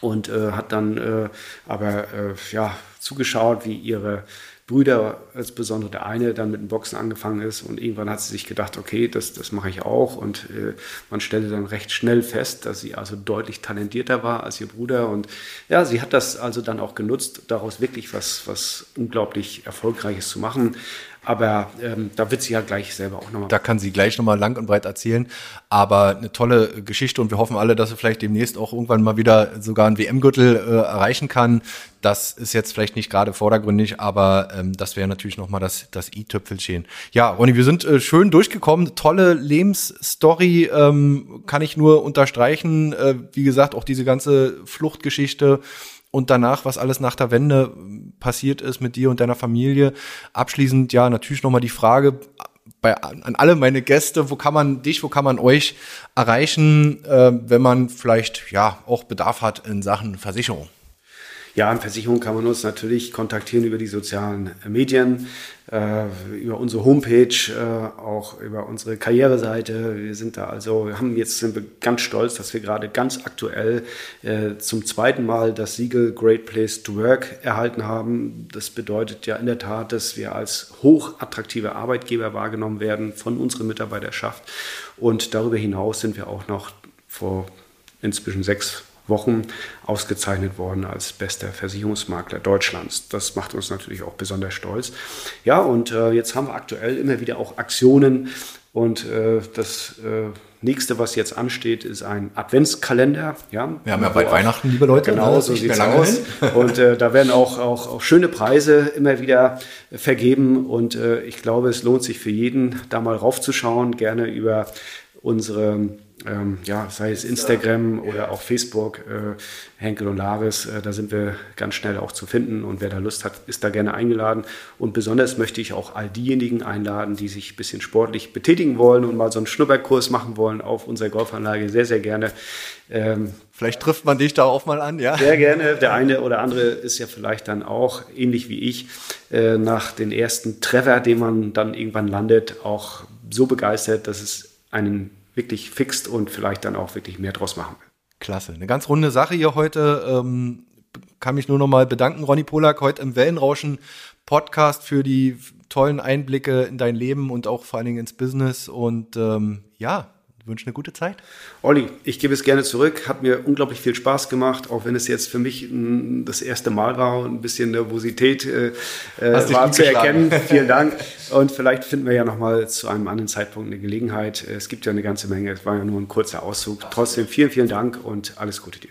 [SPEAKER 1] und äh, hat dann äh, aber äh, ja, zugeschaut, wie ihre Brüder, insbesondere der eine, dann mit dem Boxen angefangen ist und irgendwann hat sie sich gedacht, okay, das, das mache ich auch und äh, man stellte dann recht schnell fest, dass sie also deutlich talentierter war als ihr Bruder und ja, sie hat das also dann auch genutzt, daraus wirklich was, was unglaublich Erfolgreiches zu machen. Aber ähm, da wird sie ja gleich selber auch nochmal.
[SPEAKER 2] Da kann sie gleich nochmal lang und breit erzählen. Aber eine tolle Geschichte und wir hoffen alle, dass sie vielleicht demnächst auch irgendwann mal wieder sogar einen WM-Gürtel äh, erreichen kann. Das ist jetzt vielleicht nicht gerade vordergründig, aber ähm, das wäre natürlich nochmal das, das i-Tüpfelchen. Ja, Ronny, wir sind äh, schön durchgekommen. Tolle Lebensstory, ähm, kann ich nur unterstreichen. Äh, wie gesagt, auch diese ganze Fluchtgeschichte und danach, was alles nach der Wende passiert ist mit dir und deiner Familie. Abschließend, ja, natürlich nochmal die Frage bei, an alle meine Gäste, wo kann man dich, wo kann man euch erreichen, äh, wenn man vielleicht ja auch Bedarf hat in Sachen Versicherung?
[SPEAKER 1] Ja, in Versicherung kann man uns natürlich kontaktieren über die sozialen Medien, äh, über unsere Homepage, äh, auch über unsere Karriereseite. Wir sind da also, wir haben jetzt sind wir ganz stolz, dass wir gerade ganz aktuell äh, zum zweiten Mal das Siegel Great Place to Work erhalten haben. Das bedeutet ja in der Tat, dass wir als hochattraktive Arbeitgeber wahrgenommen werden von unserer Mitarbeiterschaft. Und darüber hinaus sind wir auch noch vor inzwischen sechs Wochen ausgezeichnet worden als bester Versicherungsmakler Deutschlands. Das macht uns natürlich auch besonders stolz. Ja, und äh, jetzt haben wir aktuell immer wieder auch Aktionen und äh, das äh, nächste, was jetzt ansteht, ist ein Adventskalender.
[SPEAKER 2] Ja, wir haben ja bald Weihnachten, liebe Leute.
[SPEAKER 1] Genau, ne? so sieht es aus. Und äh, da werden auch, auch, auch schöne Preise immer wieder vergeben. Und äh, ich glaube, es lohnt sich für jeden, da mal raufzuschauen, gerne über unsere ähm, ja, sei es Instagram oder auch Facebook, äh, Henkel und Laris, äh, da sind wir ganz schnell auch zu finden und wer da Lust hat, ist da gerne eingeladen. Und besonders möchte ich auch all diejenigen einladen, die sich ein bisschen sportlich betätigen wollen und mal so einen Schnupperkurs machen wollen auf unserer Golfanlage, sehr, sehr gerne.
[SPEAKER 2] Ähm, vielleicht trifft man dich da auch mal an, ja?
[SPEAKER 1] Sehr gerne. Der eine oder andere ist ja vielleicht dann auch, ähnlich wie ich, äh, nach den ersten Treffer, den man dann irgendwann landet, auch so begeistert, dass es einen wirklich fixt und vielleicht dann auch wirklich mehr draus machen will.
[SPEAKER 2] Klasse. Eine ganz runde Sache hier heute. Ähm, kann mich nur noch mal bedanken, Ronny Polak, heute im Wellenrauschen Podcast für die tollen Einblicke in dein Leben und auch vor allen Dingen ins Business. Und ähm, ja, wünsche eine gute Zeit.
[SPEAKER 1] Olli, ich gebe es gerne zurück. Hat mir unglaublich viel Spaß gemacht, auch wenn es jetzt für mich m, das erste Mal war und ein bisschen Nervosität äh, äh war zu erkennen. Vielen Dank. Und vielleicht finden wir ja nochmal zu einem anderen Zeitpunkt eine Gelegenheit. Es gibt ja eine ganze Menge. Es war ja nur ein kurzer Auszug. Trotzdem vielen, vielen Dank und alles Gute dir.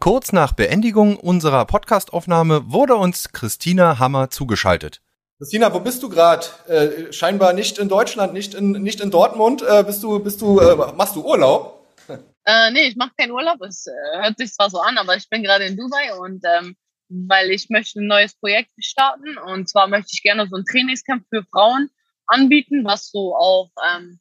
[SPEAKER 2] Kurz nach Beendigung unserer Podcastaufnahme wurde uns Christina Hammer zugeschaltet. Christina, wo bist du gerade? Äh, scheinbar nicht in Deutschland, nicht in, nicht in Dortmund. Äh, bist du, bist du, äh, machst du Urlaub?
[SPEAKER 3] Äh, nee, ich mache keinen Urlaub. Es äh, hört sich zwar so an, aber ich bin gerade in Dubai und ähm, weil ich möchte ein neues Projekt starten und zwar möchte ich gerne so ein Trainingscamp für Frauen anbieten, was so auch ähm,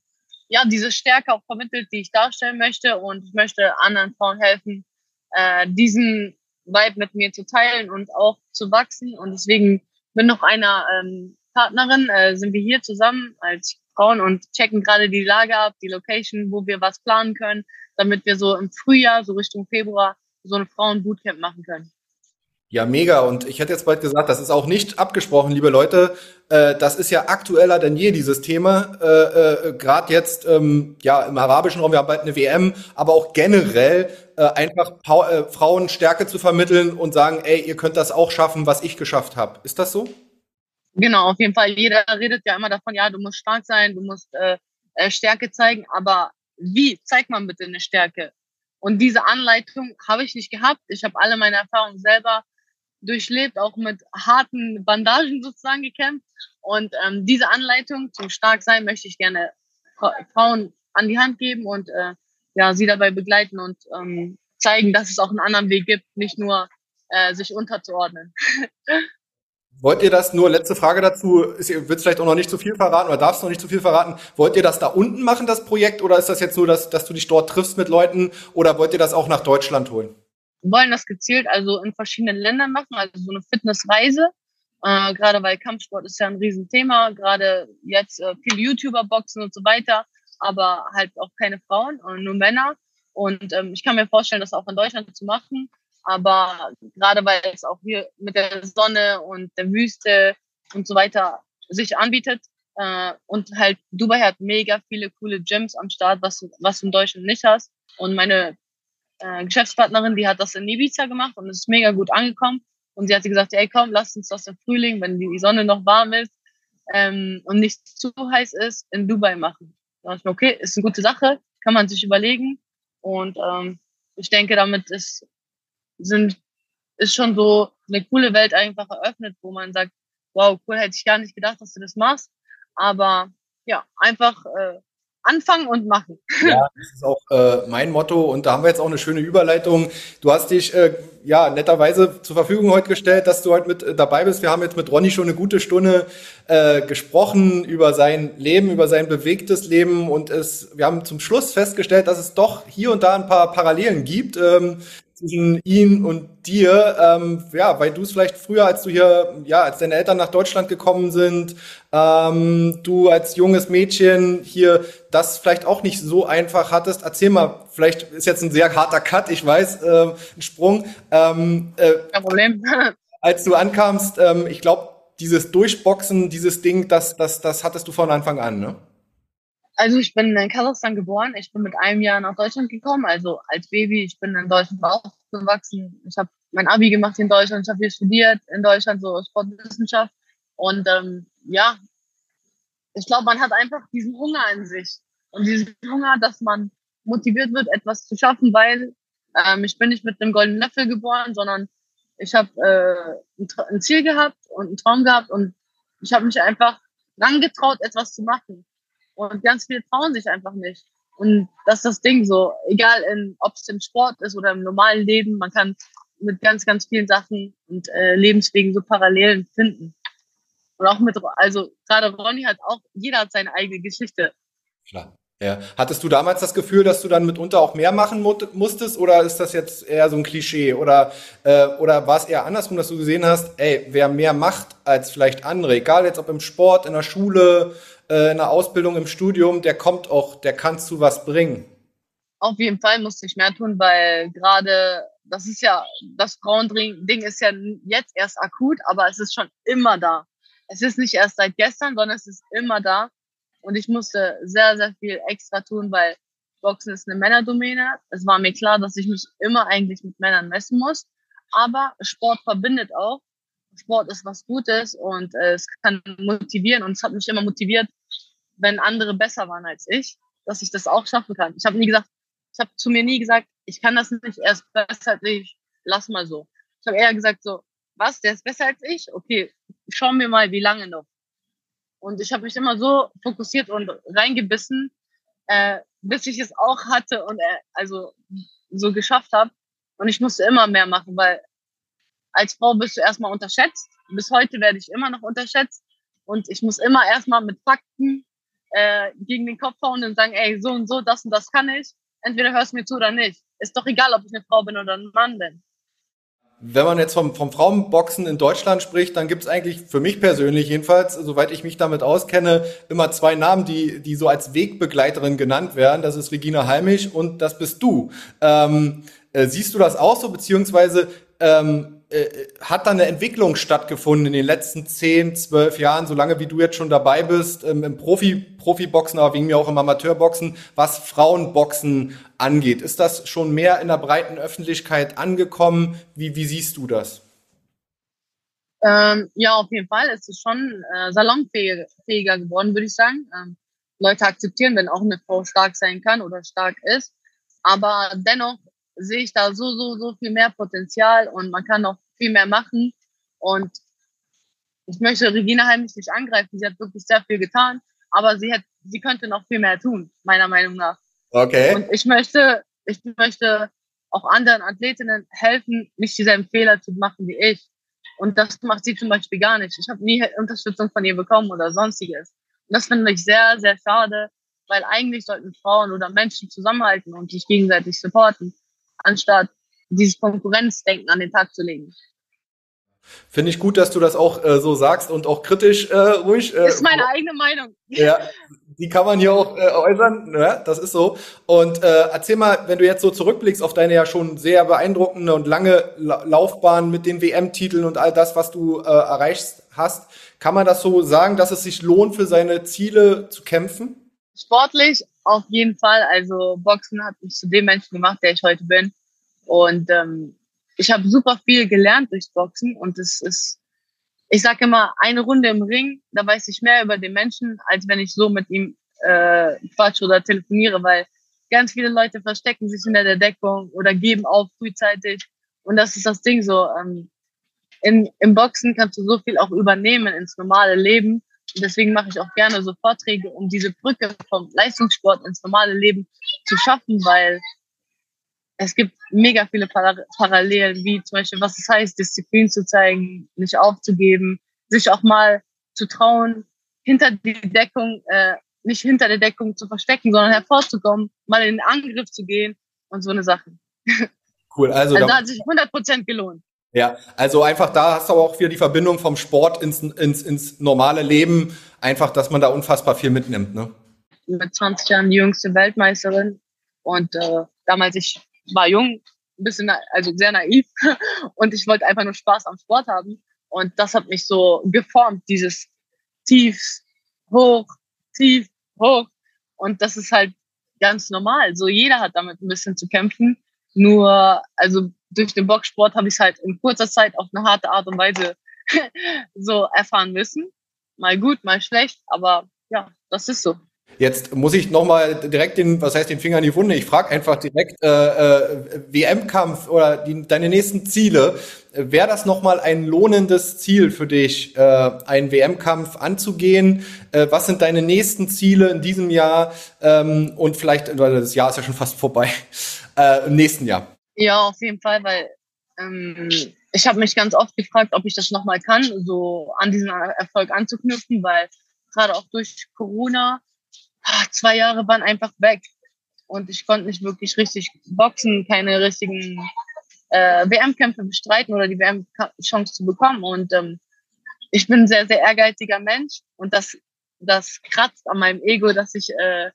[SPEAKER 3] ja diese Stärke auch vermittelt, die ich darstellen möchte und ich möchte anderen Frauen helfen, äh, diesen Vibe mit mir zu teilen und auch zu wachsen und deswegen mit noch einer ähm, Partnerin äh, sind wir hier zusammen als Frauen und checken gerade die Lage ab, die Location, wo wir was planen können, damit wir so im Frühjahr, so Richtung Februar, so ein Frauen-Bootcamp machen können.
[SPEAKER 2] Ja, mega. Und ich hätte jetzt bald gesagt, das ist auch nicht abgesprochen, liebe Leute. Äh, das ist ja aktueller denn je, dieses Thema. Äh, äh, Gerade jetzt ähm, ja im arabischen Raum, wir haben bald eine WM, aber auch generell äh, einfach pa äh, Frauen Stärke zu vermitteln und sagen, ey, ihr könnt das auch schaffen, was ich geschafft habe. Ist das so?
[SPEAKER 3] Genau, auf jeden Fall. Jeder redet ja immer davon, ja, du musst stark sein, du musst äh, äh Stärke zeigen, aber wie zeigt man bitte eine Stärke? Und diese Anleitung habe ich nicht gehabt. Ich habe alle meine Erfahrungen selber durchlebt, auch mit harten Bandagen sozusagen gekämpft. Und ähm, diese Anleitung zum Starksein möchte ich gerne Frauen an die Hand geben und äh, ja, sie dabei begleiten und ähm, zeigen, dass es auch einen anderen Weg gibt, nicht nur äh, sich unterzuordnen.
[SPEAKER 2] Wollt ihr das, nur letzte Frage dazu, ist, ihr wird vielleicht auch noch nicht zu viel verraten oder darfst noch nicht zu viel verraten, wollt ihr das da unten machen, das Projekt, oder ist das jetzt nur, dass, dass du dich dort triffst mit Leuten, oder wollt ihr das auch nach Deutschland holen?
[SPEAKER 3] Wollen das gezielt also in verschiedenen Ländern machen, also so eine Fitnessreise. Äh, gerade weil Kampfsport ist ja ein Riesenthema, gerade jetzt äh, viele YouTuber boxen und so weiter, aber halt auch keine Frauen, nur Männer. Und ähm, ich kann mir vorstellen, das auch in Deutschland zu machen. Aber gerade weil es auch hier mit der Sonne und der Wüste und so weiter sich anbietet. Äh, und halt Dubai hat mega viele coole Gyms am Start, was, was du in Deutschland nicht hast. Und meine äh, Geschäftspartnerin, die hat das in Ibiza gemacht und es ist mega gut angekommen. Und sie hat gesagt, ey komm, lass uns das im Frühling, wenn die Sonne noch warm ist, ähm, und nicht zu heiß ist, in Dubai machen. Da dachte ich mir, okay, ist eine gute Sache, kann man sich überlegen. Und ähm, ich denke, damit ist, sind, ist schon so eine coole Welt einfach eröffnet, wo man sagt, wow, cool, hätte ich gar nicht gedacht, dass du das machst. Aber ja, einfach äh, anfangen und machen.
[SPEAKER 2] Ja, das ist auch äh, mein Motto und da haben wir jetzt auch eine schöne Überleitung. Du hast dich äh, ja netterweise zur Verfügung heute gestellt, dass du heute mit äh, dabei bist. Wir haben jetzt mit Ronny schon eine gute Stunde äh, gesprochen über sein Leben, über sein bewegtes Leben und es, wir haben zum Schluss festgestellt, dass es doch hier und da ein paar Parallelen gibt. Ähm, zwischen ihm und dir, ähm, ja, weil du es vielleicht früher, als du hier, ja, als deine Eltern nach Deutschland gekommen sind, ähm, du als junges Mädchen hier das vielleicht auch nicht so einfach hattest. Erzähl mal, vielleicht ist jetzt ein sehr harter Cut, ich weiß, äh, ein Sprung. Ähm, äh, Kein Problem. als du ankamst, ähm, ich glaube, dieses Durchboxen, dieses Ding, das, das, das hattest du von Anfang an, ne?
[SPEAKER 3] Also ich bin in Kasachstan geboren. Ich bin mit einem Jahr nach Deutschland gekommen, also als Baby. Ich bin in Deutschland aufgewachsen. Ich habe mein Abi gemacht in Deutschland. Ich habe hier studiert in Deutschland, so Sportwissenschaft. Und ähm, ja, ich glaube, man hat einfach diesen Hunger in sich. Und diesen Hunger, dass man motiviert wird, etwas zu schaffen, weil ähm, ich bin nicht mit einem goldenen Löffel geboren, sondern ich habe äh, ein, Ziel gehabt und einen Traum gehabt und ich habe mich einfach rangetraut, etwas zu machen. Und ganz viele trauen sich einfach nicht. Und das ist das Ding so, egal ob es im Sport ist oder im normalen Leben, man kann mit ganz, ganz vielen Sachen und äh, Lebenswegen so Parallelen finden. Und auch mit, also gerade Ronny hat auch, jeder hat seine eigene Geschichte.
[SPEAKER 2] Klar. Ja. Hattest du damals das Gefühl, dass du dann mitunter auch mehr machen musstest oder ist das jetzt eher so ein Klischee oder äh, oder war es eher andersrum, dass du gesehen hast, ey, wer mehr macht als vielleicht andere, egal jetzt ob im Sport, in der Schule, äh, in der Ausbildung, im Studium, der kommt auch, der kann zu was bringen.
[SPEAKER 3] Auf jeden Fall musste ich mehr tun, weil gerade das ist ja, das Frauending ist ja jetzt erst akut, aber es ist schon immer da. Es ist nicht erst seit gestern, sondern es ist immer da. Und ich musste sehr, sehr viel extra tun, weil Boxen ist eine Männerdomäne. Es war mir klar, dass ich mich immer eigentlich mit Männern messen muss. Aber Sport verbindet auch. Sport ist was Gutes und äh, es kann motivieren und es hat mich immer motiviert, wenn andere besser waren als ich, dass ich das auch schaffen kann. Ich habe nie gesagt, ich habe zu mir nie gesagt, ich kann das nicht erst besser als ich, lass mal so. Ich habe eher gesagt so, was, der ist besser als ich? Okay, schauen wir mal, wie lange noch. Und ich habe mich immer so fokussiert und reingebissen, äh, bis ich es auch hatte und äh, also so geschafft habe. Und ich musste immer mehr machen, weil als Frau bist du erstmal unterschätzt. Bis heute werde ich immer noch unterschätzt. Und ich muss immer erstmal mit Fakten äh, gegen den Kopf hauen und sagen, ey, so und so, das und das kann ich. Entweder hörst du mir zu oder nicht. Ist doch egal, ob ich eine Frau bin oder ein Mann bin.
[SPEAKER 2] Wenn man jetzt vom, vom Frauenboxen in Deutschland spricht, dann gibt es eigentlich für mich persönlich jedenfalls, soweit ich mich damit auskenne, immer zwei Namen, die, die so als Wegbegleiterin genannt werden. Das ist Regina Heimisch und das bist du. Ähm, äh, siehst du das auch so, beziehungsweise ähm, äh, hat da eine Entwicklung stattgefunden in den letzten 10, 12 Jahren, solange wie du jetzt schon dabei bist, ähm, im Profi, Profiboxen, aber wegen mir auch im Amateurboxen, was Frauenboxen angeht. Ist das schon mehr in der breiten Öffentlichkeit angekommen? Wie, wie siehst du das?
[SPEAKER 3] Ähm, ja, auf jeden Fall. Es ist schon äh, salonfähiger geworden, würde ich sagen. Ähm, Leute akzeptieren, wenn auch eine Frau stark sein kann oder stark ist. Aber dennoch sehe ich da so, so, so viel mehr Potenzial und man kann noch viel mehr machen. Und ich möchte Regina Heimlich nicht angreifen. Sie hat wirklich sehr viel getan, aber sie hat, sie könnte noch viel mehr tun, meiner Meinung nach.
[SPEAKER 2] Okay.
[SPEAKER 3] Und ich möchte, ich möchte auch anderen Athletinnen helfen, nicht dieselben Fehler zu machen wie ich. Und das macht sie zum Beispiel gar nicht. Ich habe nie Unterstützung von ihr bekommen oder sonstiges. Und das finde ich sehr, sehr schade, weil eigentlich sollten Frauen oder Menschen zusammenhalten und sich gegenseitig supporten anstatt dieses Konkurrenzdenken an den Tag zu legen.
[SPEAKER 2] Finde ich gut, dass du das auch äh, so sagst und auch kritisch äh, ruhig. Äh,
[SPEAKER 3] ist meine eigene Meinung.
[SPEAKER 2] Ja, die kann man hier auch äh, äußern. Ja, das ist so. Und äh, erzähl mal, wenn du jetzt so zurückblickst auf deine ja schon sehr beeindruckende und lange La Laufbahn mit den WM-Titeln und all das, was du äh, erreicht hast, kann man das so sagen, dass es sich lohnt, für seine Ziele zu kämpfen?
[SPEAKER 3] Sportlich auf jeden Fall. Also Boxen hat mich zu dem Menschen gemacht, der ich heute bin. Und ähm, ich habe super viel gelernt durchs Boxen und es ist ich sage immer, eine Runde im Ring, da weiß ich mehr über den Menschen, als wenn ich so mit ihm äh, quatsch oder telefoniere, weil ganz viele Leute verstecken sich hinter der Deckung oder geben auf frühzeitig. Und das ist das Ding so. Ähm, in, Im Boxen kannst du so viel auch übernehmen ins normale Leben. Deswegen mache ich auch gerne so Vorträge, um diese Brücke vom Leistungssport ins normale Leben zu schaffen, weil es gibt mega viele Parallelen, wie zum Beispiel, was es heißt, Disziplin zu zeigen, nicht aufzugeben, sich auch mal zu trauen, hinter die Deckung, äh, nicht hinter der Deckung zu verstecken, sondern hervorzukommen, mal in den Angriff zu gehen und so eine Sache.
[SPEAKER 2] Cool, also,
[SPEAKER 3] also da hat sich 100% gelohnt.
[SPEAKER 2] Ja, also einfach da hast du auch wieder die Verbindung vom Sport ins, ins, ins normale Leben, einfach, dass man da unfassbar viel mitnimmt, ne?
[SPEAKER 3] Mit 20 Jahren die jüngste Weltmeisterin und äh, damals ich war jung, ein bisschen, also sehr naiv und ich wollte einfach nur Spaß am Sport haben. Und das hat mich so geformt, dieses tief, hoch, tief, hoch. Und das ist halt ganz normal. So jeder hat damit ein bisschen zu kämpfen. Nur, also durch den Boxsport habe ich es halt in kurzer Zeit auf eine harte Art und Weise so erfahren müssen. Mal gut, mal schlecht, aber ja, das ist so.
[SPEAKER 2] Jetzt muss ich nochmal direkt den, was heißt den Finger in die Wunde? Ich frage einfach direkt äh, äh, WM-Kampf oder die, deine nächsten Ziele. Wäre das nochmal ein lohnendes Ziel für dich, äh, einen WM-Kampf anzugehen? Äh, was sind deine nächsten Ziele in diesem Jahr? Ähm, und vielleicht, weil das Jahr ist ja schon fast vorbei, äh, im nächsten Jahr?
[SPEAKER 3] Ja, auf jeden Fall, weil ähm, ich habe mich ganz oft gefragt, ob ich das nochmal kann, so an diesen Erfolg anzuknüpfen, weil gerade auch durch Corona Ah, zwei Jahre waren einfach weg und ich konnte nicht wirklich richtig boxen, keine richtigen äh, WM-Kämpfe bestreiten oder die WM-Chance zu bekommen. Und ähm, ich bin ein sehr, sehr ehrgeiziger Mensch und das, das kratzt an meinem Ego, dass ich äh,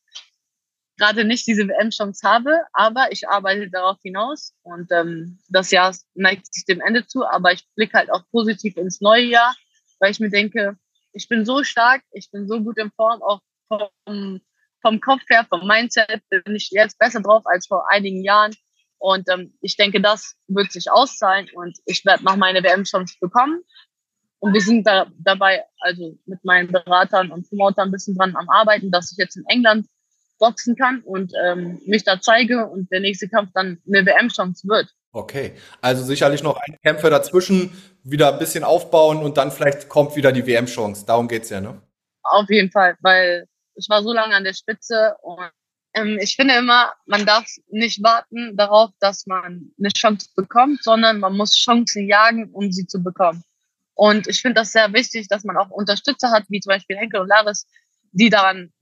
[SPEAKER 3] gerade nicht diese WM-Chance habe, aber ich arbeite darauf hinaus und ähm, das Jahr neigt sich dem Ende zu, aber ich blicke halt auch positiv ins neue Jahr, weil ich mir denke, ich bin so stark, ich bin so gut in Form, auch vom, vom Kopf her, vom Mindset bin ich jetzt besser drauf als vor einigen Jahren. Und ähm, ich denke, das wird sich auszahlen und ich werde noch meine WM-Chance bekommen. Und wir sind da dabei, also mit meinen Beratern und Promotern ein bisschen dran am Arbeiten, dass ich jetzt in England boxen kann und ähm, mich da zeige und der nächste Kampf dann eine WM-Chance wird.
[SPEAKER 2] Okay, also sicherlich noch ein Kämpfer dazwischen, wieder ein bisschen aufbauen und dann vielleicht kommt wieder die WM-Chance. Darum geht's ja, ne?
[SPEAKER 3] Auf jeden Fall, weil ich war so lange an der Spitze und ähm, ich finde immer, man darf nicht warten darauf, dass man eine Chance bekommt, sondern man muss Chancen jagen, um sie zu bekommen. Und ich finde das sehr wichtig, dass man auch Unterstützer hat, wie zum Beispiel Henkel und Laris, die daran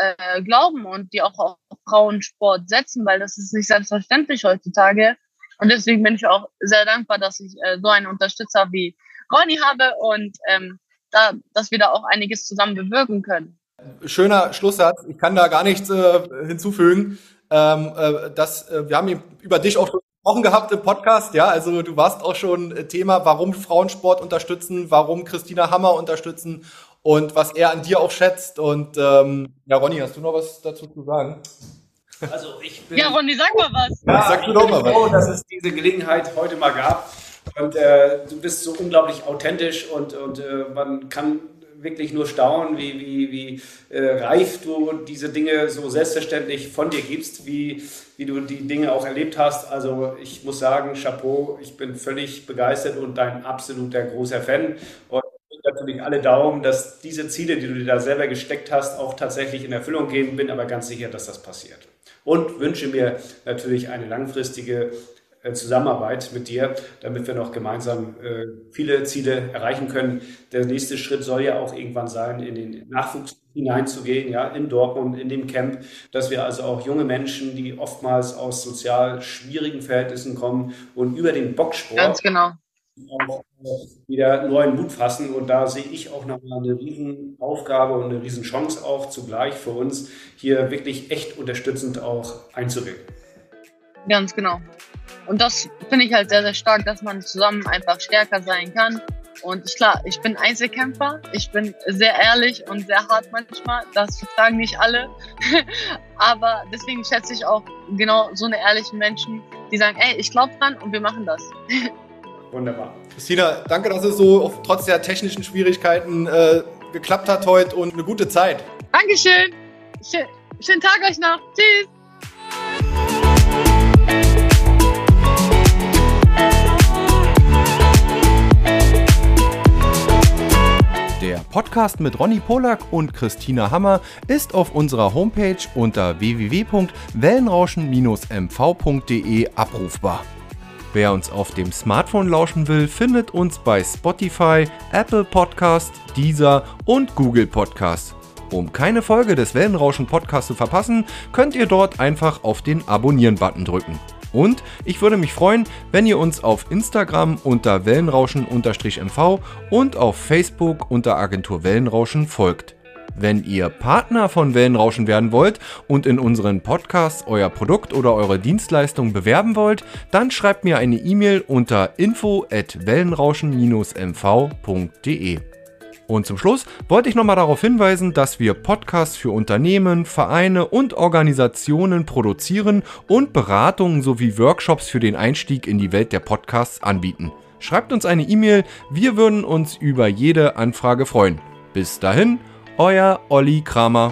[SPEAKER 3] äh, glauben und die auch auf Frauensport setzen, weil das ist nicht selbstverständlich heutzutage. Und deswegen bin ich auch sehr dankbar, dass ich äh, so einen Unterstützer wie Ronny habe und ähm, da, dass wir da auch einiges zusammen bewirken können.
[SPEAKER 2] Schöner Schlusssatz. Ich kann da gar nichts äh, hinzufügen. Ähm, äh, das, äh, wir haben über dich auch schon gesprochen gehabt im Podcast. Ja, also du warst auch schon Thema, warum Frauensport unterstützen, warum Christina Hammer unterstützen und was er an dir auch schätzt. Und ähm, ja, Ronny, hast du noch was dazu zu sagen?
[SPEAKER 3] Also ich bin. Ja, Ronny, sag mal was.
[SPEAKER 1] Ja, sag du doch mal was. Froh, dass es diese Gelegenheit heute mal gab. Und äh, du bist so unglaublich authentisch und, und äh, man kann wirklich nur staunen, wie, wie, wie äh, reif du diese Dinge so selbstverständlich von dir gibst, wie, wie du die Dinge auch erlebt hast. Also ich muss sagen, Chapeau, ich bin völlig begeistert und dein absoluter großer Fan. Und natürlich alle Daumen, dass diese Ziele, die du dir da selber gesteckt hast, auch tatsächlich in Erfüllung gehen. Bin aber ganz sicher, dass das passiert. Und wünsche mir natürlich eine langfristige äh, Zusammenarbeit mit dir, damit wir noch gemeinsam äh, viele Ziele erreichen können. Der nächste Schritt soll ja auch irgendwann sein, in den Nachwuchs hineinzugehen, ja, in Dortmund, in dem Camp, dass wir also auch junge Menschen, die oftmals aus sozial schwierigen Verhältnissen kommen und über den Boxsport
[SPEAKER 3] Ganz genau.
[SPEAKER 1] Auch wieder neuen Mut fassen. Und da sehe ich auch nochmal eine Riesenaufgabe und eine Riesenchance auch zugleich für uns, hier wirklich echt unterstützend auch einzuwirken.
[SPEAKER 3] Ganz genau. Und das finde ich halt sehr, sehr stark, dass man zusammen einfach stärker sein kann. Und ich, klar, ich bin Einzelkämpfer, ich bin sehr ehrlich und sehr hart manchmal, das fragen nicht alle. Aber deswegen schätze ich auch genau so eine ehrlichen Menschen, die sagen, ey, ich glaube dran und wir machen das.
[SPEAKER 1] Wunderbar.
[SPEAKER 2] Christina, danke, dass es so trotz der technischen Schwierigkeiten äh, geklappt hat heute und eine gute Zeit.
[SPEAKER 3] Dankeschön. Schön, schönen Tag euch noch. Tschüss.
[SPEAKER 2] Der Podcast mit Ronny Polak und Christina Hammer ist auf unserer Homepage unter www.wellenrauschen-mv.de abrufbar. Wer uns auf dem Smartphone lauschen will, findet uns bei Spotify, Apple Podcast, Deezer und Google Podcast. Um keine Folge des Wellenrauschen Podcasts zu verpassen, könnt ihr dort einfach auf den Abonnieren-Button drücken. Und ich würde mich freuen, wenn ihr uns auf Instagram unter Wellenrauschen-MV und auf Facebook unter Agentur Wellenrauschen folgt. Wenn ihr Partner von Wellenrauschen werden wollt und in unseren Podcasts euer Produkt oder eure Dienstleistung bewerben wollt, dann schreibt mir eine E-Mail unter info at wellenrauschen-mv.de. Und zum Schluss wollte ich nochmal darauf hinweisen, dass wir Podcasts für Unternehmen, Vereine und Organisationen produzieren und Beratungen sowie Workshops für den Einstieg in die Welt der Podcasts anbieten. Schreibt uns eine E-Mail, wir würden uns über jede Anfrage freuen. Bis dahin, euer Olli Kramer.